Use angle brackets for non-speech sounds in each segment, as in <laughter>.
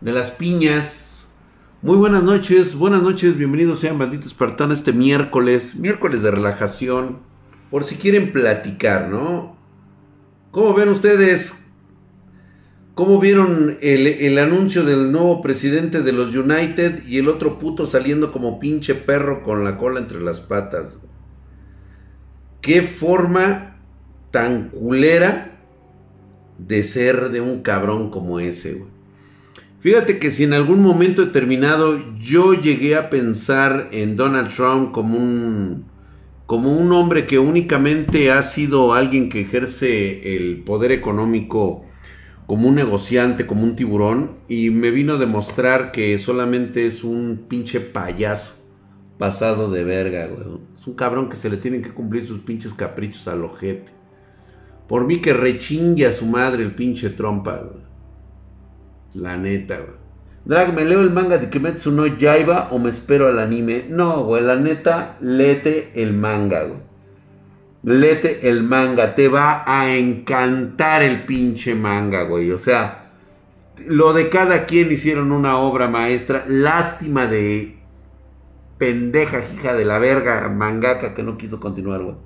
de las piñas. Muy buenas noches, buenas noches, bienvenidos sean banditos espartano este miércoles, miércoles de relajación, por si quieren platicar, ¿no? ¿Cómo ven ustedes? ¿Cómo vieron el, el anuncio del nuevo presidente de los United y el otro puto saliendo como pinche perro con la cola entre las patas? ¿Qué forma tan culera de ser de un cabrón como ese, güey? Fíjate que si en algún momento determinado yo llegué a pensar en Donald Trump como un como un hombre que únicamente ha sido alguien que ejerce el poder económico como un negociante, como un tiburón, y me vino a demostrar que solamente es un pinche payaso pasado de verga, güey. Es un cabrón que se le tienen que cumplir sus pinches caprichos al ojete. Por mí que rechingue a su madre el pinche trompa, güey. La neta, güey. Drag, ¿me leo el manga de Kimetsu no Yaiba o me espero al anime? No, güey, la neta, lete el manga, güey. Lete el manga, te va a encantar el pinche manga, güey. O sea, lo de cada quien hicieron una obra maestra. Lástima de pendeja, hija de la verga, mangaka que no quiso continuar, güey.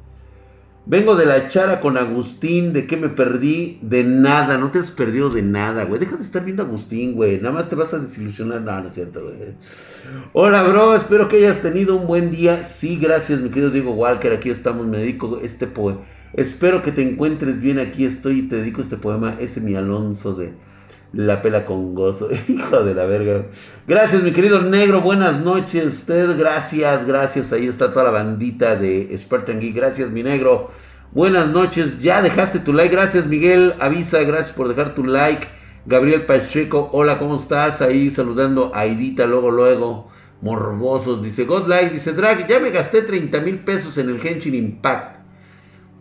Vengo de la chara con Agustín, ¿de qué me perdí? De nada, no te has perdido de nada, güey. Deja de estar viendo a Agustín, güey. Nada más te vas a desilusionar. No, no es cierto, güey. Hola, bro, espero que hayas tenido un buen día. Sí, gracias, mi querido Diego Walker. Aquí estamos, me dedico este poema. Espero que te encuentres bien. Aquí estoy y te dedico este poema. Ese mi Alonso de la pela con gozo. <laughs> Hijo de la verga. Gracias, mi querido negro. Buenas noches. Usted, gracias, gracias. Ahí está toda la bandita de Spartan Geek. Gracias, mi negro. Buenas noches. Ya dejaste tu like. Gracias, Miguel. Avisa, gracias por dejar tu like. Gabriel Pacheco, hola, ¿cómo estás? Ahí saludando a Aidita, luego, luego. Morbosos, dice Godlike, dice Drag, ya me gasté 30 mil pesos en el Genshin Impact.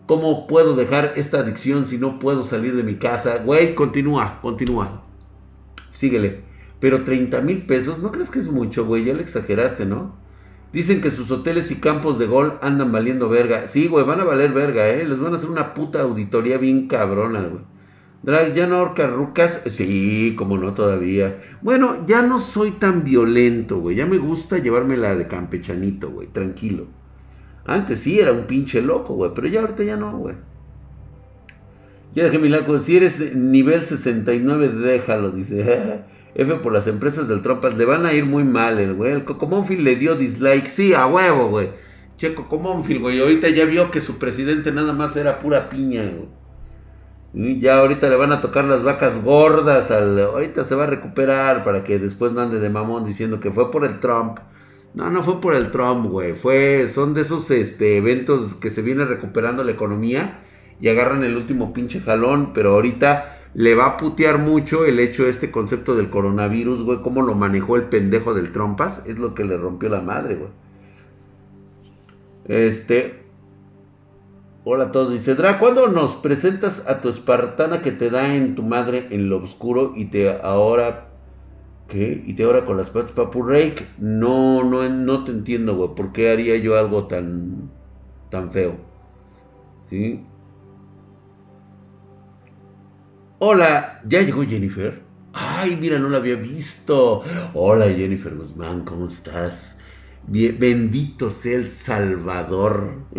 ¿Cómo puedo dejar esta adicción si no puedo salir de mi casa? Güey, continúa, continúa. Síguele. Pero 30 mil pesos, ¿no crees que es mucho, güey? Ya le exageraste, ¿no? Dicen que sus hoteles y campos de gol andan valiendo verga. Sí, güey, van a valer verga, ¿eh? Les van a hacer una puta auditoría bien cabrona, güey. Drag, ¿ya no ahorca rucas? Sí, como no todavía. Bueno, ya no soy tan violento, güey. Ya me gusta llevármela de campechanito, güey. Tranquilo. Antes sí era un pinche loco, güey, pero ya ahorita ya no, güey. Ya dejé si eres nivel 69, déjalo, dice. <laughs> F por las empresas del Trompas, le van a ir muy mal, el güey. El Cocomónfil le dio dislike, sí, a huevo, güey. Che, Cocomónfil, güey, ahorita ya vio que su presidente nada más era pura piña, güey. Ya ahorita le van a tocar las vacas gordas al... Ahorita se va a recuperar para que después no ande de mamón diciendo que fue por el Trump. No, no fue por el Trump, güey. Fue, son de esos este, eventos que se viene recuperando la economía y agarran el último pinche jalón. Pero ahorita le va a putear mucho el hecho de este concepto del coronavirus, güey. Cómo lo manejó el pendejo del Trompas. Es lo que le rompió la madre, güey. Este. Hola a todos. Dice Dra, ¿cuándo nos presentas a tu espartana que te da en tu madre en lo oscuro y te ahora ¿Qué? Y te ahora con las patas, Papu Rake. No, no, no te entiendo, güey. ¿Por qué haría yo algo tan, tan feo? ¿Sí? Hola, ¿ya llegó Jennifer? Ay, mira, no la había visto. Hola, Jennifer Guzmán, ¿cómo estás? bendito sea el Salvador. <laughs>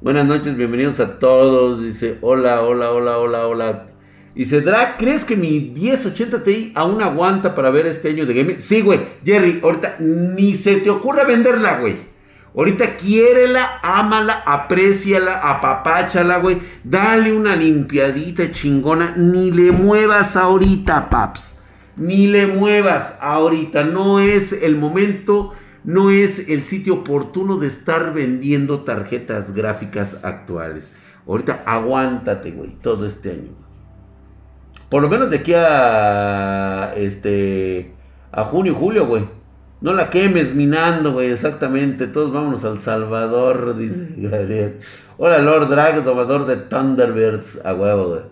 Buenas noches, bienvenidos a todos. Dice, hola, hola, hola, hola, hola. Dice, Drag, ¿crees que mi 1080 Ti aún aguanta para ver este año de gaming? Sí, güey. Jerry, ahorita ni se te ocurra venderla, güey. Ahorita quiérela, ámala, apréciala, apapáchala, güey. Dale una limpiadita chingona. Ni le muevas ahorita, paps. Ni le muevas ahorita. No es el momento, no es el sitio oportuno de estar vendiendo tarjetas gráficas actuales. Ahorita aguántate, güey, todo este año. Por lo menos de aquí a. Este. A junio, julio, güey. No la quemes minando, güey, exactamente. Todos vámonos al Salvador, dice <laughs> Gabriel. Hola, Lord Drag, domador de Thunderbirds. A huevo, güey.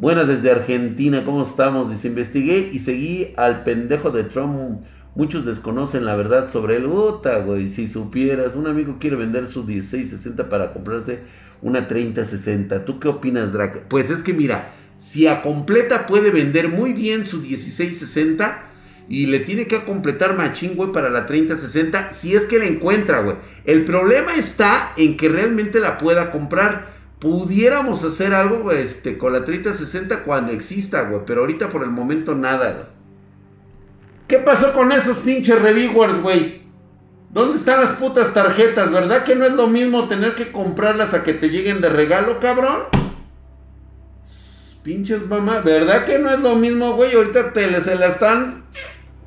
Buenas desde Argentina, ¿cómo estamos? Dice, investigué y seguí al pendejo de Trump. Muchos desconocen la verdad sobre el Gota, güey. Si supieras, un amigo quiere vender su 1660 para comprarse una 3060. ¿Tú qué opinas, Drag? Pues es que mira, Si a completa puede vender muy bien su 1660 y le tiene que completar machín, güey, para la 3060, si es que la encuentra, güey. El problema está en que realmente la pueda comprar. Pudiéramos hacer algo, este, con la 3060 cuando exista, güey, pero ahorita por el momento nada, güey. ¿Qué pasó con esos pinches reviewers, güey? ¿Dónde están las putas tarjetas? ¿Verdad que no es lo mismo tener que comprarlas a que te lleguen de regalo, cabrón? Pinches mamá, ¿verdad que no es lo mismo, güey? Ahorita te, se la están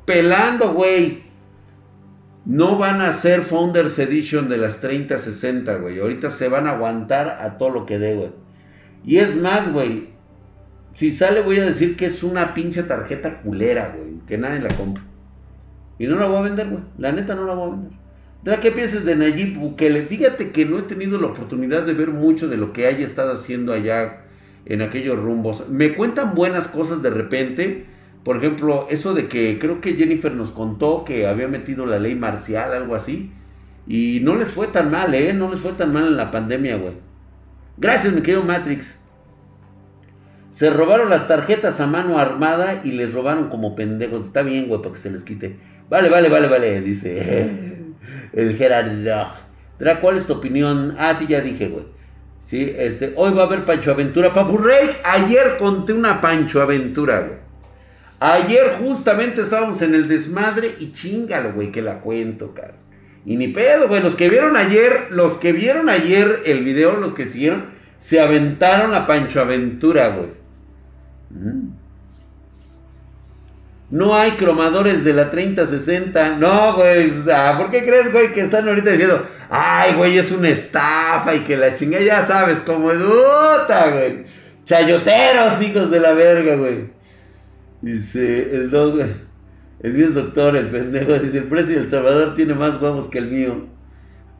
pelando, güey. No van a ser Founders Edition de las 3060, güey. Ahorita se van a aguantar a todo lo que dé, güey. Y es más, güey. Si sale, voy a decir que es una pinche tarjeta culera, güey. Que nadie la compra. Y no la voy a vender, güey. La neta no la voy a vender. ¿Qué piensas de Nayib Bukele? Fíjate que no he tenido la oportunidad de ver mucho de lo que haya estado haciendo allá en aquellos rumbos. Me cuentan buenas cosas de repente. Por ejemplo, eso de que creo que Jennifer nos contó que había metido la ley marcial, algo así. Y no les fue tan mal, ¿eh? No les fue tan mal en la pandemia, güey. Gracias, mi querido Matrix. Se robaron las tarjetas a mano armada y les robaron como pendejos. Está bien, güey, para que se les quite. Vale, vale, vale, vale, dice <laughs> el Gerardo. ¿cuál es tu opinión? Ah, sí, ya dije, güey. Sí, este, hoy va a haber Pancho Aventura. Papurrey, ayer conté una Pancho Aventura, güey. Ayer justamente estábamos en el desmadre y chingalo, güey, que la cuento, cara. Y ni pedo, güey. Los que vieron ayer, los que vieron ayer el video, los que siguieron, se aventaron a Pancho Aventura, güey. Mm. No hay cromadores de la 3060. No, güey. ¿Por qué crees, güey, que están ahorita diciendo, ay, güey, es una estafa y que la chinga, ya sabes cómo es, puta, güey. Chayoteros, hijos de la verga, güey. Dice el dog, el mío es doctor, el pendejo. Dice, el precio del Salvador tiene más huevos que el mío.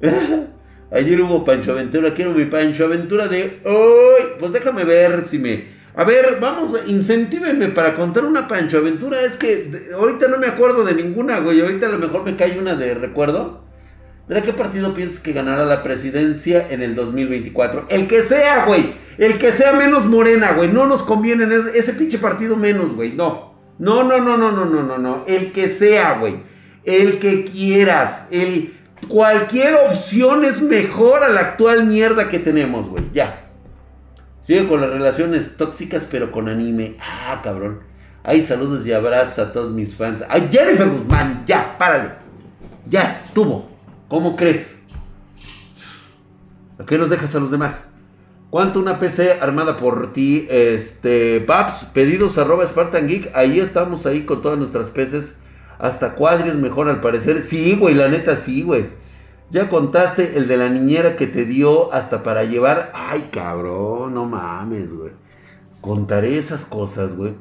<laughs> Ayer hubo Pancho Aventura, quiero mi Pancho Aventura de hoy. Pues déjame ver si me a ver, vamos, incentívenme para contar una Pancho Aventura. Es que ahorita no me acuerdo de ninguna, güey. Ahorita a lo mejor me cae una de recuerdo. ¿De qué partido piensas que ganará la presidencia en el 2024? El que sea, güey. El que sea menos morena, güey. No nos conviene ese, ese pinche partido menos, güey. No. No, no, no, no, no, no, no, no. El que sea, güey. El que quieras. El cualquier opción es mejor a la actual mierda que tenemos, güey. Ya. Sigue con las relaciones tóxicas, pero con anime. Ah, cabrón. Ay, saludos y abrazos a todos mis fans. Ay, Jennifer Guzmán, ya, párale. Ya estuvo. ¿Cómo crees? ¿A qué nos dejas a los demás? ¿Cuánto una PC armada por ti? Este, Paps, pedidos arroba Spartan Geek. Ahí estamos ahí con todas nuestras PCs. Hasta cuadris mejor al parecer. Sí, güey, la neta sí, güey. Ya contaste el de la niñera que te dio hasta para llevar. Ay, cabrón, no mames, güey. Contaré esas cosas, güey.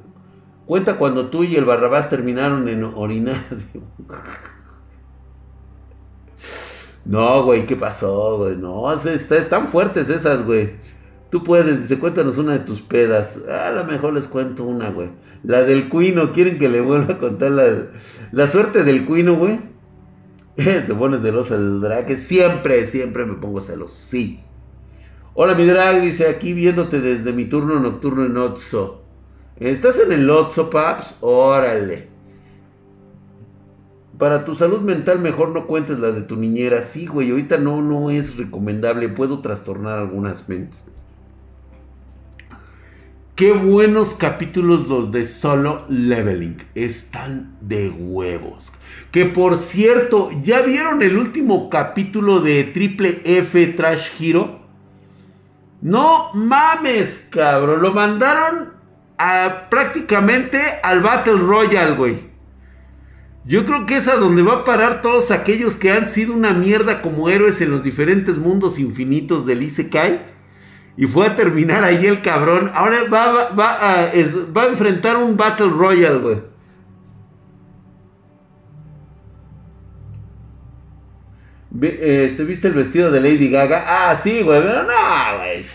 Cuenta cuando tú y el Barrabás terminaron en orinario. <laughs> No, güey, ¿qué pasó, güey? No, están fuertes esas, güey. Tú puedes, dice, cuéntanos una de tus pedas. A lo mejor les cuento una, güey. La del cuino, ¿quieren que le vuelva a contar la, la suerte del cuino, güey? <laughs> Se pone celoso el drag. Siempre, siempre me pongo celoso. Sí. Hola, mi drag. Dice aquí viéndote desde mi turno nocturno en Otso. ¿Estás en el Otso, paps? Órale. Para tu salud mental, mejor no cuentes la de tu niñera. Sí, güey. Ahorita no, no es recomendable. Puedo trastornar algunas mentes. Qué buenos capítulos los de Solo Leveling. Están de huevos. Que por cierto, ¿ya vieron el último capítulo de Triple F Trash Hero? No mames, cabrón. Lo mandaron a, prácticamente al Battle Royale, güey. Yo creo que es a donde va a parar todos aquellos que han sido una mierda como héroes en los diferentes mundos infinitos del Isekai. Y fue a terminar ahí el cabrón. Ahora va, a enfrentar un Battle Royale, güey. Este, ¿Viste el vestido de Lady Gaga? Ah, sí, güey, pero no, güey.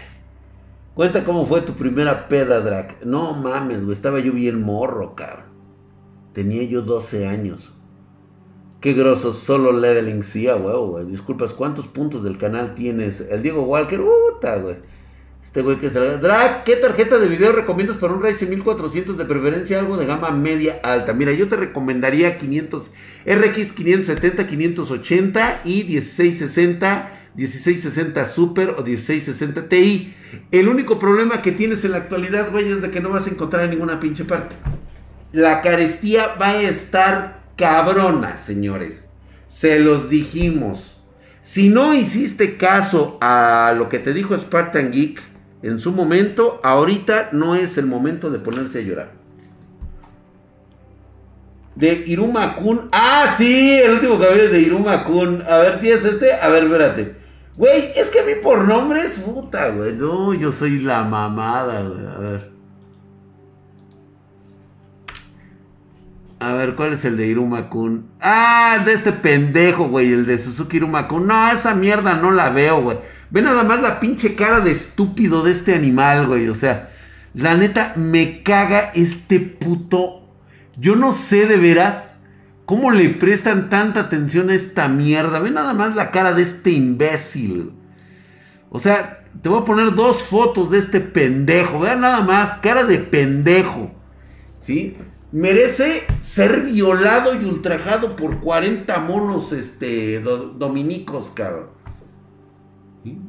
Cuenta cómo fue tu primera peda, Drac. No mames, güey, estaba yo bien morro, cabrón. Tenía yo 12 años. Qué grosso, solo leveling, sí, güey, güey. Disculpas, ¿cuántos puntos del canal tienes? El Diego Walker, puta, güey. Este güey que salga. Drag, ¿qué tarjeta de video recomiendas para un Ryzen 1400 de preferencia? Algo de gama media alta. Mira, yo te recomendaría 500, RX 570, 580 y 1660. 1660 Super o 1660 Ti. El único problema que tienes en la actualidad, güey, es de que no vas a encontrar en ninguna pinche parte. La carestía va a estar cabrona, señores. Se los dijimos. Si no hiciste caso a lo que te dijo Spartan Geek, en su momento, ahorita no es el momento de ponerse a llorar. De Iruma Kun. Ah, sí, el último cabello de Iruma Kun. A ver si es este. A ver, espérate. Güey, es que a mí por nombre es puta, güey. No, yo soy la mamada, güey. A ver. A ver, ¿cuál es el de Iruma Kun? Ah, de este pendejo, güey, el de Suzuki Iruma Kun. No, esa mierda no la veo, güey. Ve nada más la pinche cara de estúpido de este animal, güey. O sea, la neta, me caga este puto. Yo no sé de veras cómo le prestan tanta atención a esta mierda. Ve nada más la cara de este imbécil. O sea, te voy a poner dos fotos de este pendejo. Vean nada más, cara de pendejo. ¿Sí? Merece ser violado y ultrajado por 40 monos este, dominicos, cabrón.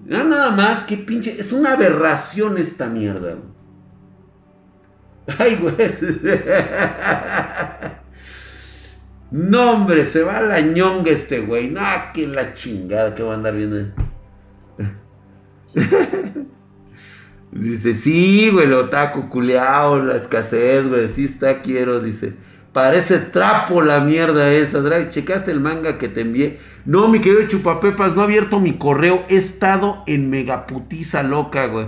Nada más que pinche. Es una aberración esta mierda. <laughs> Ay, güey. <laughs> No, hombre, se va a la ñonga este güey. No, que la chingada que va a andar viendo. <laughs> dice, sí, güey, lo taco culeado, la escasez, güey. Sí está, quiero, dice. Parece trapo la mierda esa, Drag. ¿Checaste el manga que te envié? No, mi querido Chupapepas, no he abierto mi correo. He estado en megaputiza loca, güey.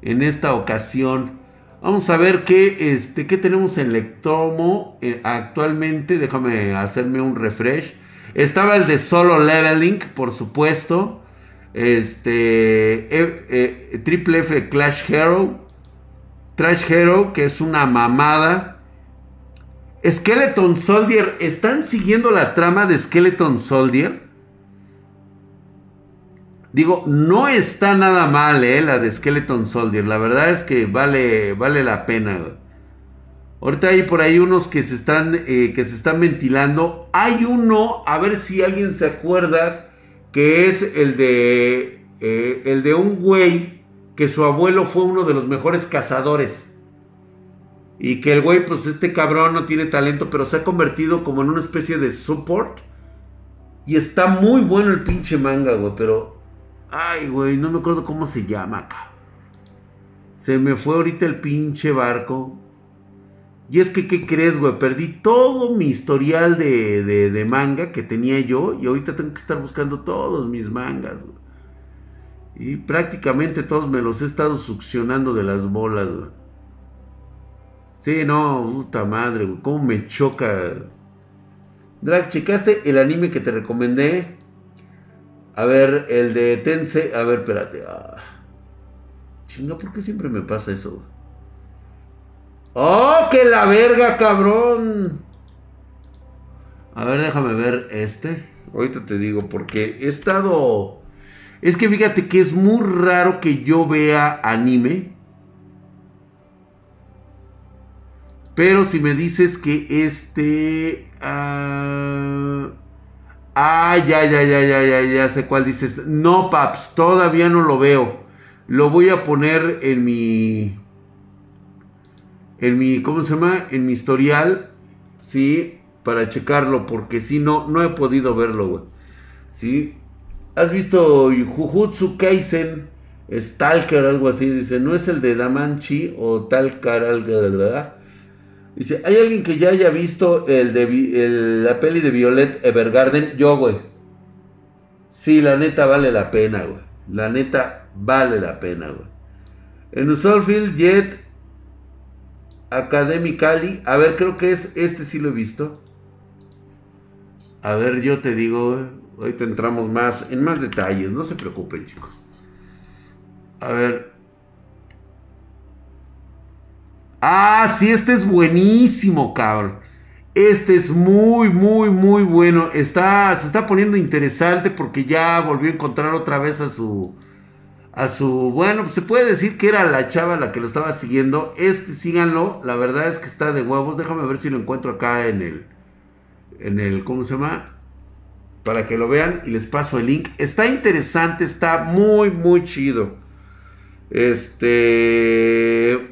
En esta ocasión. Vamos a ver qué, este, qué tenemos en Lectomo eh, actualmente. Déjame hacerme un refresh. Estaba el de Solo Leveling, por supuesto. Este, eh, eh, Triple F Clash Hero. Trash Hero, que es una mamada. Skeleton Soldier, ¿están siguiendo la trama de Skeleton Soldier? Digo, no está nada mal, eh, la de Skeleton Soldier. La verdad es que vale, vale la pena. Ahorita hay por ahí unos que se están, eh, que se están ventilando. Hay uno, a ver si alguien se acuerda, que es el de, eh, el de un güey que su abuelo fue uno de los mejores cazadores. Y que el güey, pues este cabrón no tiene talento, pero se ha convertido como en una especie de support. Y está muy bueno el pinche manga, güey. Pero, ay, güey, no me acuerdo cómo se llama acá. Se me fue ahorita el pinche barco. Y es que, ¿qué crees, güey? Perdí todo mi historial de, de, manga que tenía yo. Y ahorita tengo que estar buscando todos mis mangas, güey. Y prácticamente todos me los he estado succionando de las bolas, güey. Sí, no, puta madre, güey. Cómo me choca. Drag, ¿checaste el anime que te recomendé? A ver, el de Tense. A ver, espérate. Ah. Chinga, ¿por qué siempre me pasa eso? ¡Oh, que la verga, cabrón! A ver, déjame ver este. Ahorita te digo, porque he estado... Es que fíjate que es muy raro que yo vea anime Pero si me dices que este... ah, ah ya, ya, ya, ya, ya, ya sé cuál dices. No, paps, todavía no lo veo. Lo voy a poner en mi... En mi, ¿cómo se llama? En mi historial, ¿sí? Para checarlo, porque si no, no he podido verlo, güey. ¿Sí? ¿Has visto Jujutsu Kaisen? Stalker, algo así, dice, ¿no es el de Damanchi o Talcar, algo, ¿verdad? Dice, ¿hay alguien que ya haya visto el de, la peli de Violet Evergarden? Yo, güey. Sí, la neta vale la pena, güey. La neta vale la pena, güey. En Usolfield Jet Academically. A ver, creo que es este sí lo he visto. A ver, yo te digo. Ahorita entramos más en más detalles. No se preocupen, chicos. A ver, Ah, sí, este es buenísimo, cabrón. Este es muy, muy, muy bueno. Está, se está poniendo interesante porque ya volvió a encontrar otra vez a su, a su, bueno, pues se puede decir que era la chava la que lo estaba siguiendo. Este, síganlo, la verdad es que está de huevos. Déjame ver si lo encuentro acá en el, en el, ¿cómo se llama? Para que lo vean y les paso el link. Está interesante, está muy, muy chido. Este...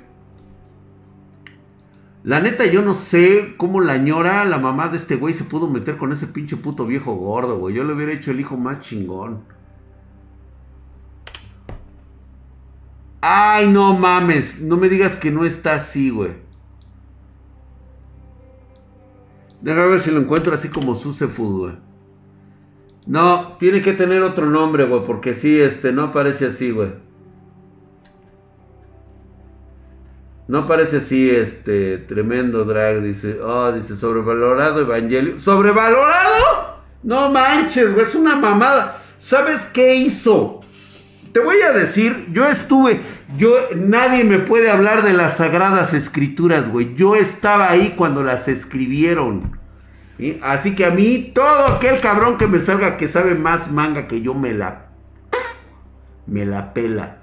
La neta, yo no sé cómo la ñora, la mamá de este güey, se pudo meter con ese pinche puto viejo gordo, güey. Yo le hubiera hecho el hijo más chingón. Ay, no mames. No me digas que no está así, güey. Déjame ver si lo encuentro así como Susefood, güey. No, tiene que tener otro nombre, güey, porque sí, este, no aparece así, güey. No parece así, este, tremendo drag, dice, oh, dice, sobrevalorado Evangelio. ¿Sobrevalorado? No manches, güey, es una mamada. ¿Sabes qué hizo? Te voy a decir, yo estuve, yo, nadie me puede hablar de las sagradas escrituras, güey. Yo estaba ahí cuando las escribieron. Así que a mí, todo aquel cabrón que me salga que sabe más manga que yo, me la, me la pela.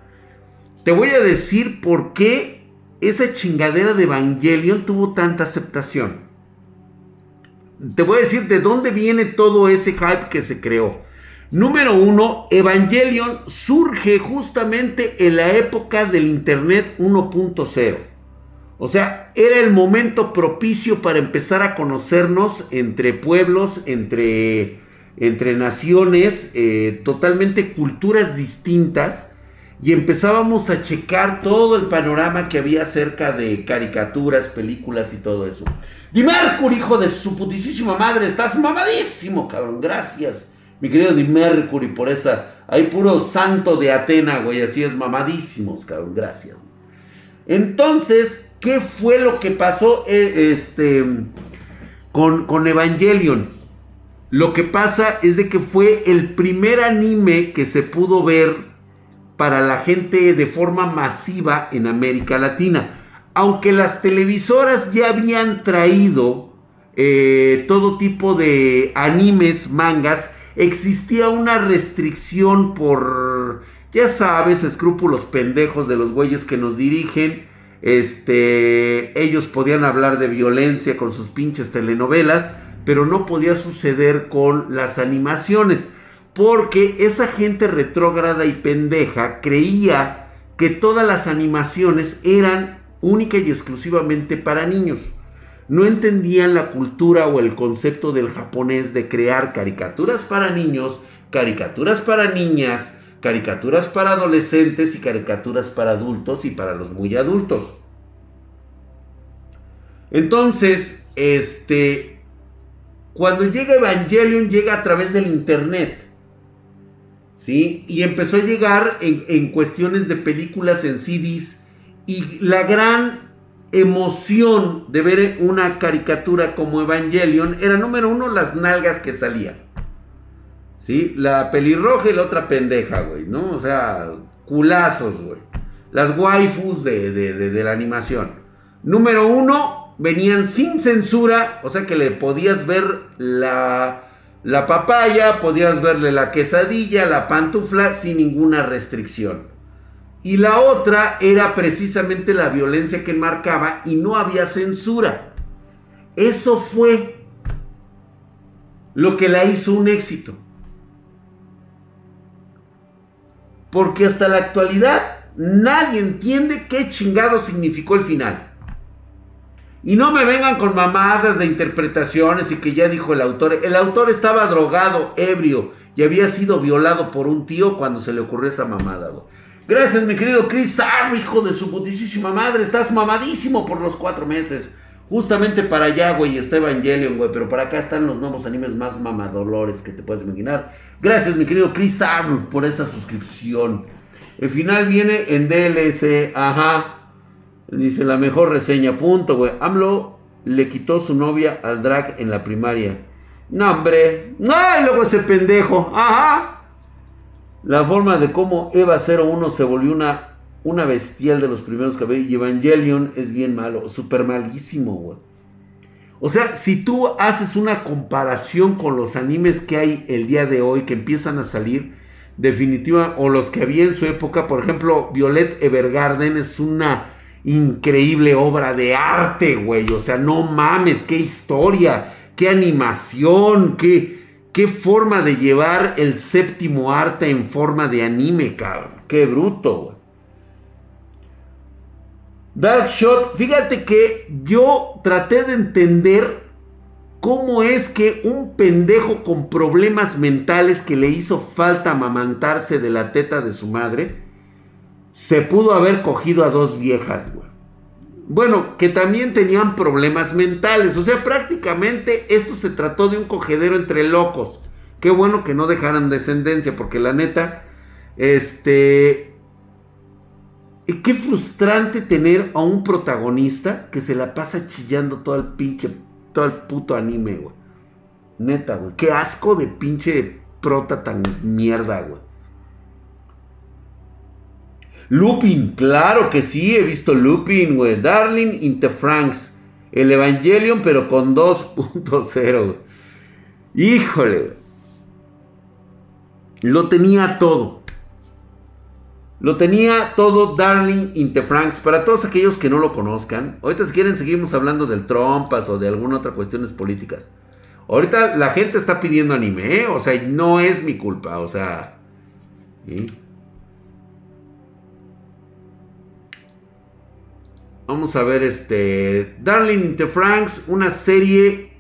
Te voy a decir por qué esa chingadera de Evangelion tuvo tanta aceptación. Te voy a decir de dónde viene todo ese hype que se creó. Número uno, Evangelion surge justamente en la época del Internet 1.0. O sea, era el momento propicio para empezar a conocernos entre pueblos, entre, entre naciones, eh, totalmente culturas distintas. Y empezábamos a checar todo el panorama que había acerca de caricaturas, películas y todo eso. Di hijo de su putísima madre, estás mamadísimo, cabrón. Gracias mi querido Di Mercury, por esa. Hay puro santo de Atena, güey. Así es, mamadísimos, cabrón. Gracias. Entonces, ¿qué fue lo que pasó eh, este, con, con Evangelion? Lo que pasa es de que fue el primer anime que se pudo ver para la gente de forma masiva en América Latina. Aunque las televisoras ya habían traído eh, todo tipo de animes, mangas, existía una restricción por, ya sabes, escrúpulos pendejos de los güeyes que nos dirigen. Este, ellos podían hablar de violencia con sus pinches telenovelas, pero no podía suceder con las animaciones, porque esa gente retrógrada y pendeja creía que todas las animaciones eran única y exclusivamente para niños no entendían la cultura o el concepto del japonés de crear caricaturas para niños, caricaturas para niñas, caricaturas para adolescentes y caricaturas para adultos y para los muy adultos. Entonces, este, cuando llega Evangelion llega a través del internet. ¿Sí? Y empezó a llegar en, en cuestiones de películas en CDs. Y la gran emoción de ver una caricatura como Evangelion era número uno las nalgas que salían. ¿Sí? La pelirroja y la otra pendeja, güey, ¿no? O sea, culazos, güey. Las waifus de, de, la animación. Número uno, venían sin censura, o sea que le podías ver la, la papaya, podías verle la quesadilla, la pantufla sin ninguna restricción. Y la otra era precisamente la violencia que enmarcaba y no había censura. Eso fue lo que la hizo un éxito. Porque hasta la actualidad nadie entiende qué chingado significó el final. Y no me vengan con mamadas de interpretaciones y que ya dijo el autor. El autor estaba drogado, ebrio y había sido violado por un tío cuando se le ocurrió esa mamada. Gracias, mi querido Chris hijo de su putísima madre. Estás mamadísimo por los cuatro meses. Justamente para allá, güey, está Evangelion, güey. Pero para acá están los nuevos animes más mamadolores que te puedes imaginar. Gracias, mi querido Chris por esa suscripción. El final viene en DLC. Ajá. Dice la mejor reseña. Punto, güey. AMLO le quitó su novia al drag en la primaria. No, hombre. Ay, luego ese pendejo. Ajá. La forma de cómo Eva 01 se volvió una, una bestial de los primeros cabellos y Evangelion es bien malo, súper malísimo, güey. O sea, si tú haces una comparación con los animes que hay el día de hoy que empiezan a salir, definitiva, o los que había en su época, por ejemplo, Violet Evergarden es una increíble obra de arte, güey. O sea, no mames, qué historia, qué animación, qué, qué forma de llevar el séptimo arte en forma de anime, cabrón. Qué bruto, güey. Dark Shot, fíjate que yo traté de entender cómo es que un pendejo con problemas mentales que le hizo falta amamantarse de la teta de su madre, se pudo haber cogido a dos viejas, güey. Bueno, que también tenían problemas mentales. O sea, prácticamente esto se trató de un cogedero entre locos. Qué bueno que no dejaran descendencia, porque la neta, este, y qué frustrante tener a un protagonista que se la pasa chillando todo el pinche, todo el puto anime, güey. Neta, güey. Qué asco de pinche prota tan mierda, güey. Lupin, claro que sí, he visto Lupin, güey. Darling in the Franks. El Evangelion, pero con 2.0, güey. Híjole. Lo tenía todo. Lo tenía todo Darling Interfranks. Para todos aquellos que no lo conozcan, ahorita si quieren seguimos hablando del trompas o de alguna otra cuestiones políticas. Ahorita la gente está pidiendo anime, ¿eh? o sea, no es mi culpa, o sea. Vamos a ver este. Darling Interfranks, una serie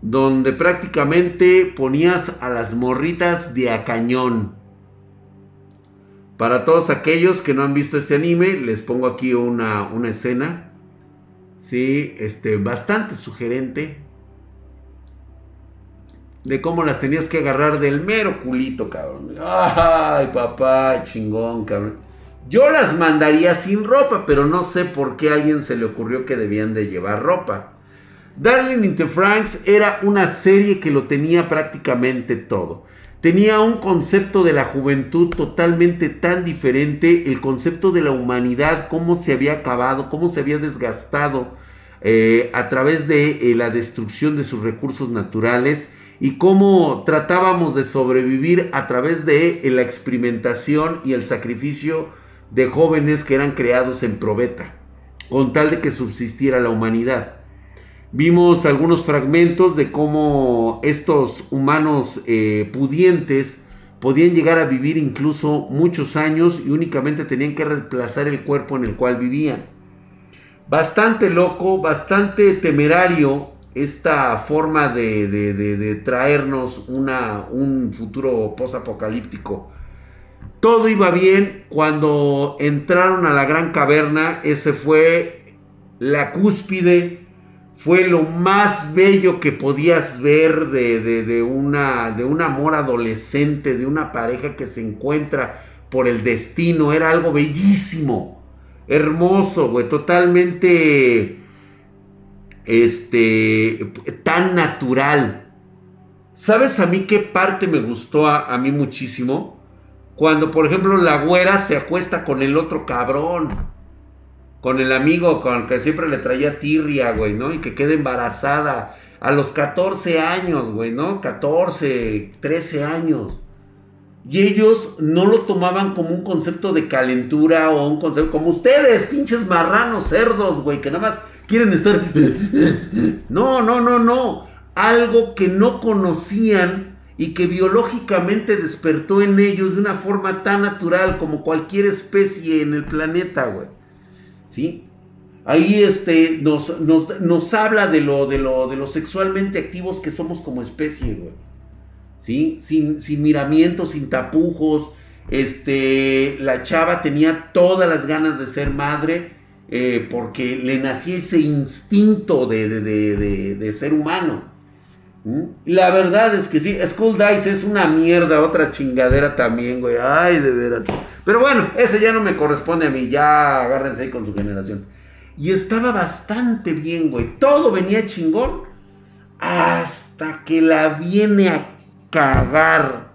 donde prácticamente ponías a las morritas de a cañón. Para todos aquellos que no han visto este anime, les pongo aquí una, una escena. Sí, este, bastante sugerente. De cómo las tenías que agarrar del mero culito, cabrón. Ay, papá, chingón, cabrón. Yo las mandaría sin ropa, pero no sé por qué a alguien se le ocurrió que debían de llevar ropa. Darling in the Franks era una serie que lo tenía prácticamente todo tenía un concepto de la juventud totalmente tan diferente, el concepto de la humanidad, cómo se había acabado, cómo se había desgastado eh, a través de eh, la destrucción de sus recursos naturales y cómo tratábamos de sobrevivir a través de eh, la experimentación y el sacrificio de jóvenes que eran creados en probeta, con tal de que subsistiera la humanidad. Vimos algunos fragmentos de cómo estos humanos eh, pudientes podían llegar a vivir incluso muchos años y únicamente tenían que reemplazar el cuerpo en el cual vivían. Bastante loco, bastante temerario esta forma de, traernos una, un futuro posapocalíptico. Todo iba bien cuando entraron a la gran caverna, ese fue la cúspide fue lo más bello que podías ver de, una, de un amor adolescente, de una pareja que se encuentra por el destino. Era algo bellísimo, hermoso, güey, totalmente, este, tan natural. ¿Sabes a mí qué parte me gustó a mí muchísimo? Cuando, por ejemplo, la güera se acuesta con el otro cabrón con el amigo con el que siempre le traía tirria, güey, ¿no? Y que queda embarazada a los 14 años, güey, ¿no? 14, 13 años. Y ellos no lo tomaban como un concepto de calentura o un concepto como ustedes, pinches marranos cerdos, güey, que nada más quieren estar... <laughs> No, no, no, no. Algo que no conocían y que biológicamente despertó en ellos de una forma tan natural como cualquier especie en el planeta, güey. ¿sí? Ahí este, nos, nos, habla de lo, de, lo, de sexualmente activos que somos como especie, güey. ¿Sí? Sin, sin miramientos, sin tapujos. Este, la chava tenía todas las ganas de ser madre eh, porque le nacía ese instinto de, de ser humano. ¿Mm? La verdad es que sí, School Dice es una mierda, otra chingadera también, güey. Ay, de veras. Pero bueno, ese ya no me corresponde a mí, ya agárrense ahí con su generación. Y estaba bastante bien, güey. Todo venía chingón. Hasta que la viene a cagar.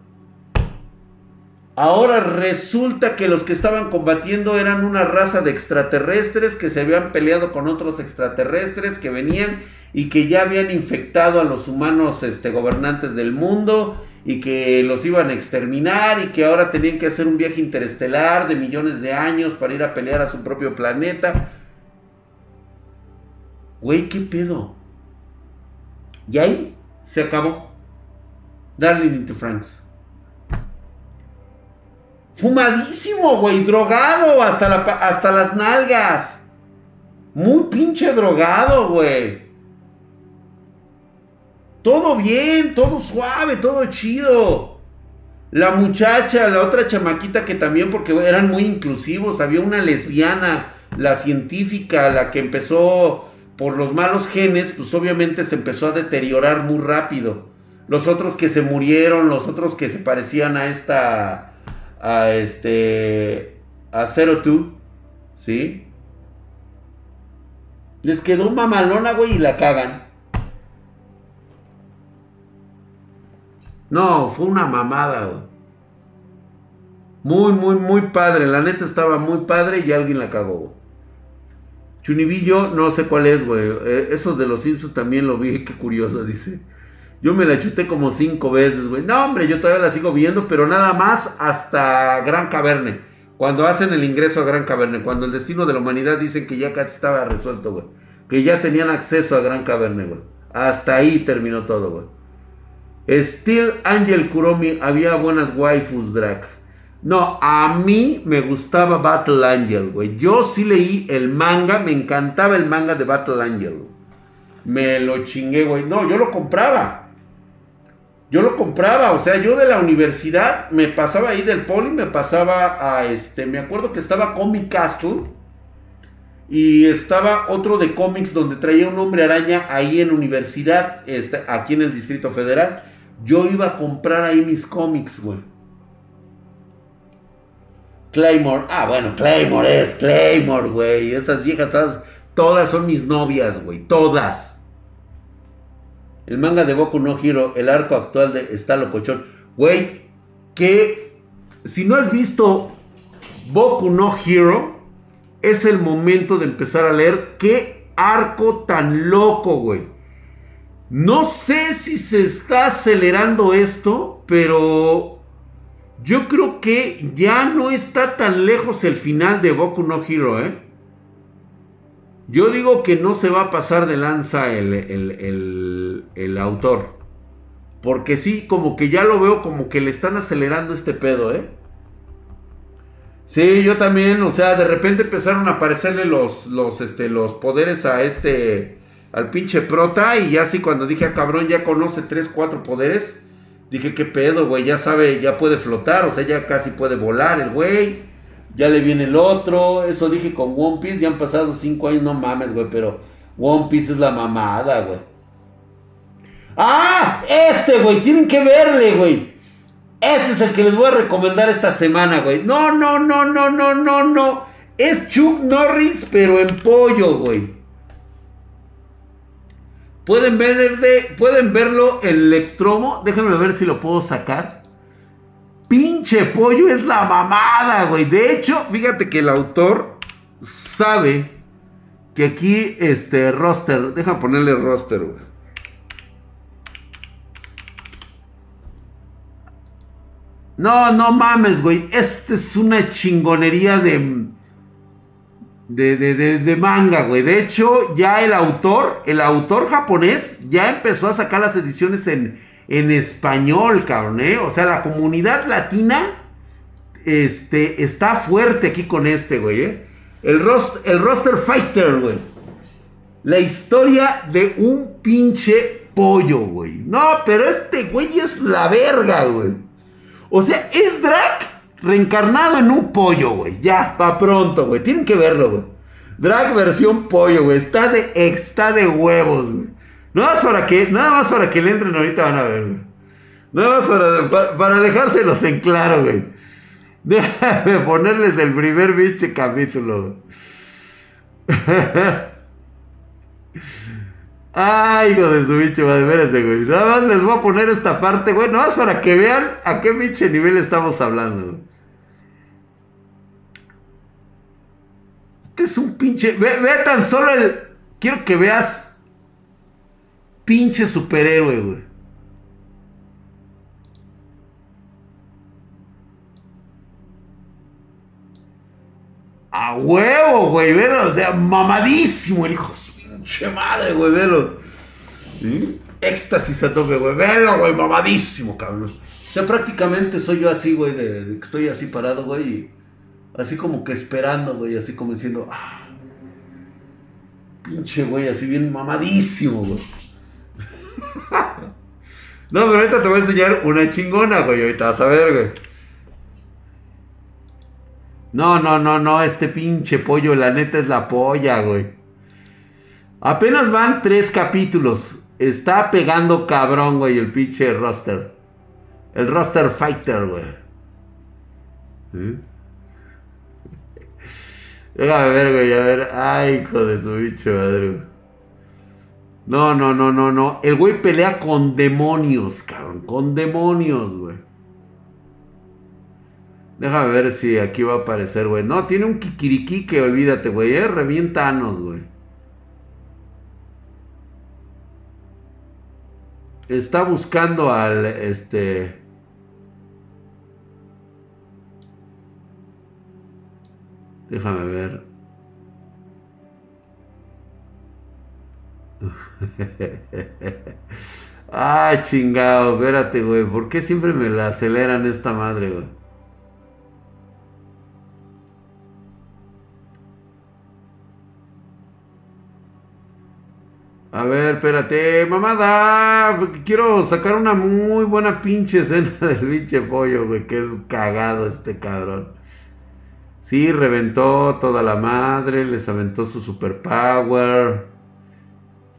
Ahora resulta que los que estaban combatiendo eran una raza de extraterrestres que se habían peleado con otros extraterrestres que venían y que ya habían infectado a los humanos este, gobernantes del mundo y que los iban a exterminar y que ahora tenían que hacer un viaje interestelar de millones de años para ir a pelear a su propio planeta. Güey, ¿qué pedo? Y ahí se acabó. Darling into France. Fumadísimo, güey, drogado hasta, la, hasta las nalgas. Muy pinche drogado, güey. Todo bien, todo suave, todo chido. La muchacha, la otra chamaquita que también, porque eran muy inclusivos, había una lesbiana, la científica, la que empezó por los malos genes, pues obviamente se empezó a deteriorar muy rápido. Los otros que se murieron, los otros que se parecían a esta, a este, a Zero Two, ¿sí? Les quedó mamalona, güey, y la cagan. No, fue una mamada. Muy, muy, muy padre. La neta estaba muy padre y alguien la cagó. Chunibillo, no sé cuál es, güey. Eh, eso de los Simpsons también lo vi, <laughs> qué curioso, dice. Yo me la chuté como cinco veces, güey. No, hombre, yo todavía la sigo viendo, pero nada más hasta Gran Caverne. Cuando hacen el ingreso a Gran Caverne, cuando el destino de la humanidad dicen que ya casi estaba resuelto, güey. Que ya tenían acceso a Gran Caverne, güey. Hasta ahí terminó todo, güey. Steel Angel Kuromi, había buenas waifus, Drac. No, a mí me gustaba Battle Angel, güey. Yo sí leí el manga, me encantaba el manga de Battle Angel. Me lo chingué, güey. No, yo lo compraba. Yo lo compraba, o sea, yo de la universidad me pasaba ahí del poli, me pasaba a este, me acuerdo que estaba Comic Castle y estaba otro de cómics donde traía un hombre araña ahí en universidad, este, aquí en el Distrito Federal. Yo iba a comprar ahí mis cómics, güey. Claymore, ah, bueno, Claymore es Claymore, güey. Esas viejas todas, todas son mis novias, güey, todas. El manga de Boku no Hero, el arco actual de está locochón. Güey, que si no has visto Boku no Hero, es el momento de empezar a leer. Qué arco tan loco, güey. No sé si se está acelerando esto, pero yo creo que ya no está tan lejos el final de Boku no Hero, ¿eh? Yo digo que no se va a pasar de lanza el, autor. Porque sí, como que ya lo veo como que le están acelerando este pedo, ¿eh? Sí, yo también, o sea, de repente empezaron a aparecerle los, los, este, los poderes a este, al pinche prota y ya así cuando dije, a ah, cabrón, ya conoce 3, 4 poderes, dije, qué pedo, güey, ya sabe, ya puede flotar, o sea, ya casi puede volar el güey ya le viene el otro. Eso dije con One Piece. Ya han pasado cinco años, no mames, güey. Pero One Piece es la mamada, güey. ¡Ah! Este, güey. Tienen que verle, güey. Este es el que les voy a recomendar esta semana, güey. No, no, no, no, no, no, no. Es Chuck Norris, pero en pollo, güey. Pueden, ver de, pueden verlo en Electromo. Déjenme ver si lo puedo sacar. Pinche pollo es la mamada, güey. De hecho, fíjate que el autor sabe que aquí, este, roster, deja ponerle roster, güey. No, no mames, güey. Esta es una chingonería de, de, de, de, manga, güey. De hecho, ya el autor, el autor japonés, ya empezó a sacar las ediciones en, en español, cabrón, ¿eh? O sea, la comunidad latina este, está fuerte aquí con este, güey, ¿eh? El, el roster fighter, güey. La historia de un pinche pollo, güey. No, pero este güey es la verga, güey. O sea, es Drag reencarnado en un pollo, güey. Ya, pa' pronto, güey. Tienen que verlo, güey. Drag versión pollo, güey. Está de, está de huevos, güey. Nada más para que, nada más para que le entren ahorita van a ver, güey. Nada más para, para, dejárselos en claro, güey. <laughs> Déjame ponerles el primer biche capítulo. <laughs> Ay, hijo de su bicho, madre, güey. Nada más les voy a poner esta parte, güey. Nada más para que vean a qué biche nivel estamos hablando. Este es un pinche. Ve, ve tan solo el. Quiero que veas pinche superhéroe, güey. A huevo, güey, velo. De, mamadísimo el hijo. Pinche madre, güey, velo. ¿Sí? Éxtasis a tope, güey. Velo, güey, mamadísimo, cabrón. O sea, prácticamente soy yo así, güey, de, que estoy así parado, güey. Así como que esperando, güey, así como diciendo, ah, pinche, güey, así bien mamadísimo, güey. <laughs> no, pero ahorita te voy a enseñar una chingona, güey. Ahorita vas a ver, güey. No, no, no, no, este pinche pollo, la neta es la polla, güey. Apenas van tres capítulos. Está pegando cabrón, güey, el pinche roster. El roster fighter, güey. ¿Sí? Déjame ver, güey, a ver. Ay, hijo de su bicho madre. No, no, no, no, no. El güey pelea con demonios, cabrón. Con demonios, güey. Déjame ver si aquí va a aparecer, güey. No, tiene un kikiriki que olvídate, güey. Eh, revientanos, güey. Está buscando al, este... Déjame ver. <laughs> ah, chingado, espérate, güey. ¿Por qué siempre me la aceleran esta madre, güey? A ver, espérate, mamada. Quiero sacar una muy buena pinche escena <laughs> del pinche pollo, güey. Que es cagado este cabrón. Sí, reventó toda la madre, les aventó su superpower.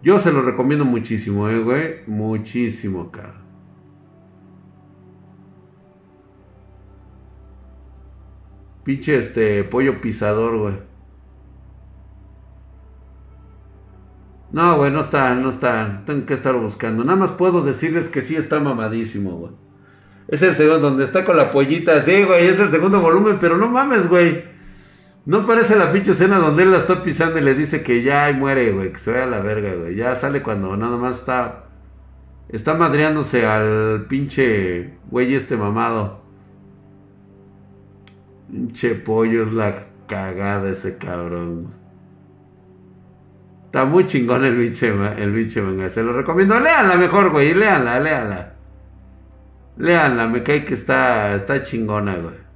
Yo se lo recomiendo muchísimo, eh, güey. Muchísimo, acá. Pinche este pollo pisador, güey. No, güey, no está, no está. Tengo que estar buscando. Nada más puedo decirles que sí está mamadísimo, güey. Es el segundo, donde está con la pollita. Sí, güey, es el segundo volumen, pero no mames, güey. No parece la pinche escena donde él la está pisando y le dice que ya muere, güey, que se vaya a la verga, güey. Ya sale cuando nada más está. Está madreándose al pinche güey este mamado. Pinche pollo es la cagada ese cabrón. Está muy chingón el pinche, el manga. Se lo recomiendo. Léanla mejor, güey. Léanla, léanla. Leanla, me cae que está, está chingona, güey.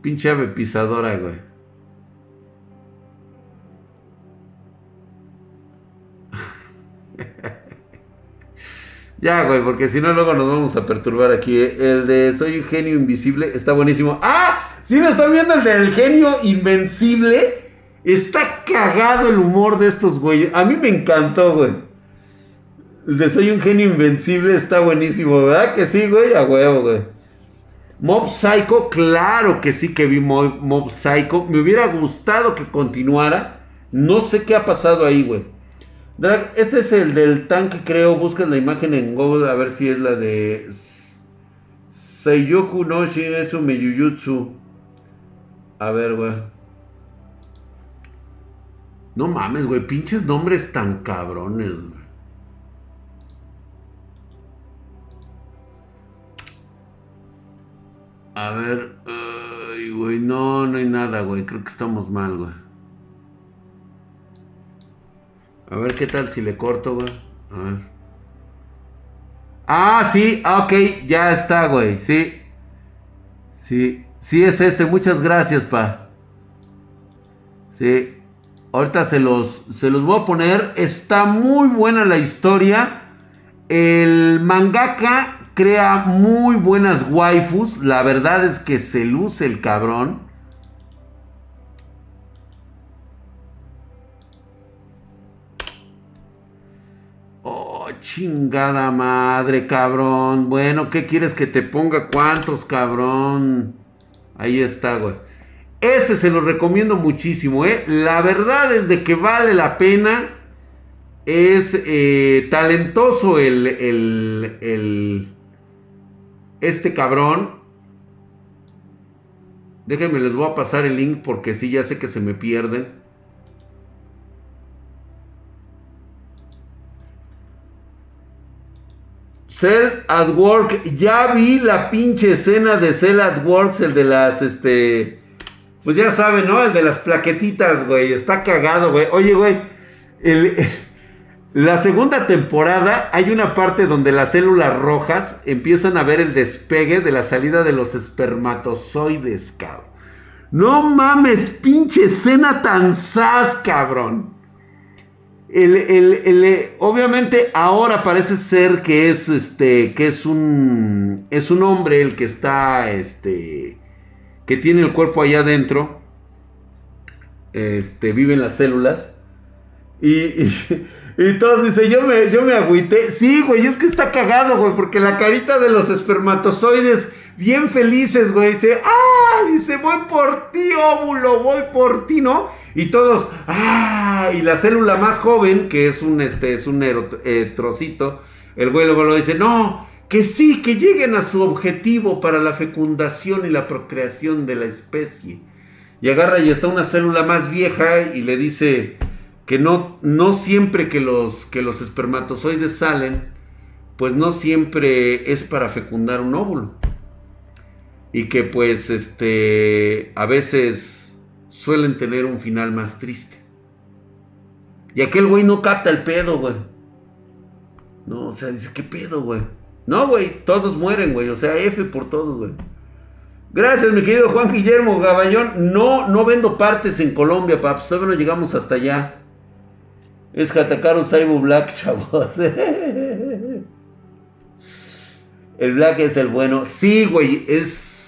Pinche ave pisadora, güey. <laughs> ya, güey, porque si no, luego nos vamos a perturbar aquí. ¿eh? El de Soy un genio invisible está buenísimo. ¡Ah! ¿Sí me están viendo el del genio invencible? Está cagado el humor de estos güeyes. A mí me encantó, güey. El de Soy un genio invencible está buenísimo, ¿verdad? Que sí, güey, a huevo, güey. Mob Psycho, claro que sí que vi Mob, Psycho. Me hubiera gustado que continuara. No sé qué ha pasado ahí, güey. Este es el del tanque, creo. Buscan la imagen en Google a ver si es la de Seiyoku no Shinesu Meyujutsu. A ver, güey. No mames, güey. Pinches nombres tan cabrones, güey. A ver, ay, güey, no, no hay nada, güey. Creo que estamos mal, güey. A ver qué tal si le corto, güey. A ver. Ah, sí, ah, ok, ya está, güey, sí. Sí, sí es este, muchas gracias, pa. Sí. Ahorita se los, se los voy a poner. Está muy buena la historia. El mangaka crea muy buenas waifus. La verdad es que se luce el cabrón. Oh, chingada madre, cabrón. Bueno, ¿qué quieres que te ponga? ¿Cuántos, cabrón? Ahí está, güey. Este se lo recomiendo muchísimo, ¿eh? La verdad es de que vale la pena. Es eh, talentoso el, el, el, este cabrón. Déjenme, les voy a pasar el link porque sí, ya sé que se me pierden. Cell at Work. Ya vi la pinche escena de Cell at Works, el de las, este... Pues ya saben, ¿no? El de las plaquetitas, güey. Está cagado, güey. Oye, güey. La segunda temporada hay una parte donde las células rojas empiezan a ver el despegue de la salida de los espermatozoides, cabrón. No mames, pinche escena tan sad, cabrón. El, obviamente ahora parece ser que es este que es un es un hombre el que está este que tiene el cuerpo allá adentro este vive en las células y, todos dicen yo me yo me agüité sí güey es que está cagado güey porque la carita de los espermatozoides bien felices güey dice ah dice voy por ti óvulo voy por ti no y todos, ¡ah! Y la célula más joven, que es un, este, es un eh, trocito, el güey luego lo dice, no, que sí, que lleguen a su objetivo para la fecundación y la procreación de la especie. Y agarra y está una célula más vieja y le dice que no, no siempre que los, que los espermatozoides salen, pues no siempre es para fecundar un óvulo. Y que pues este, a veces suelen tener un final más triste. Y aquel güey no capta el pedo, güey. No, o sea, dice, ¿qué pedo, güey? No, güey, todos mueren, güey. O sea, F por todos, güey. Gracias, mi querido Juan Guillermo Gaballón. No, no vendo partes en Colombia, paps. Todavía no llegamos hasta allá. Es que atacaron Cyber Black, <laughs> chavos. el Black es el bueno. Sí, güey, es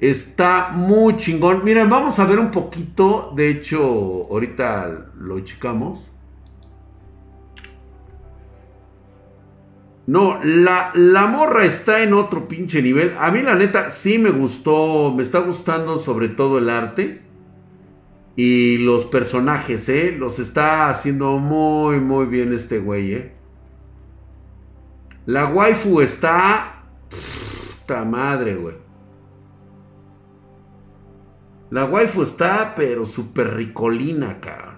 Está muy chingón. Miren, vamos a ver un poquito. De hecho, ahorita lo checamos. No, la, la, morra está en otro pinche nivel. A mí la neta sí me gustó, me está gustando sobre todo el arte. Y los personajes, ¿eh? Los está haciendo muy, muy bien este güey, ¿eh? La waifu está... Puta madre, güey. La waifu está, pero súper ricolina, cabrón.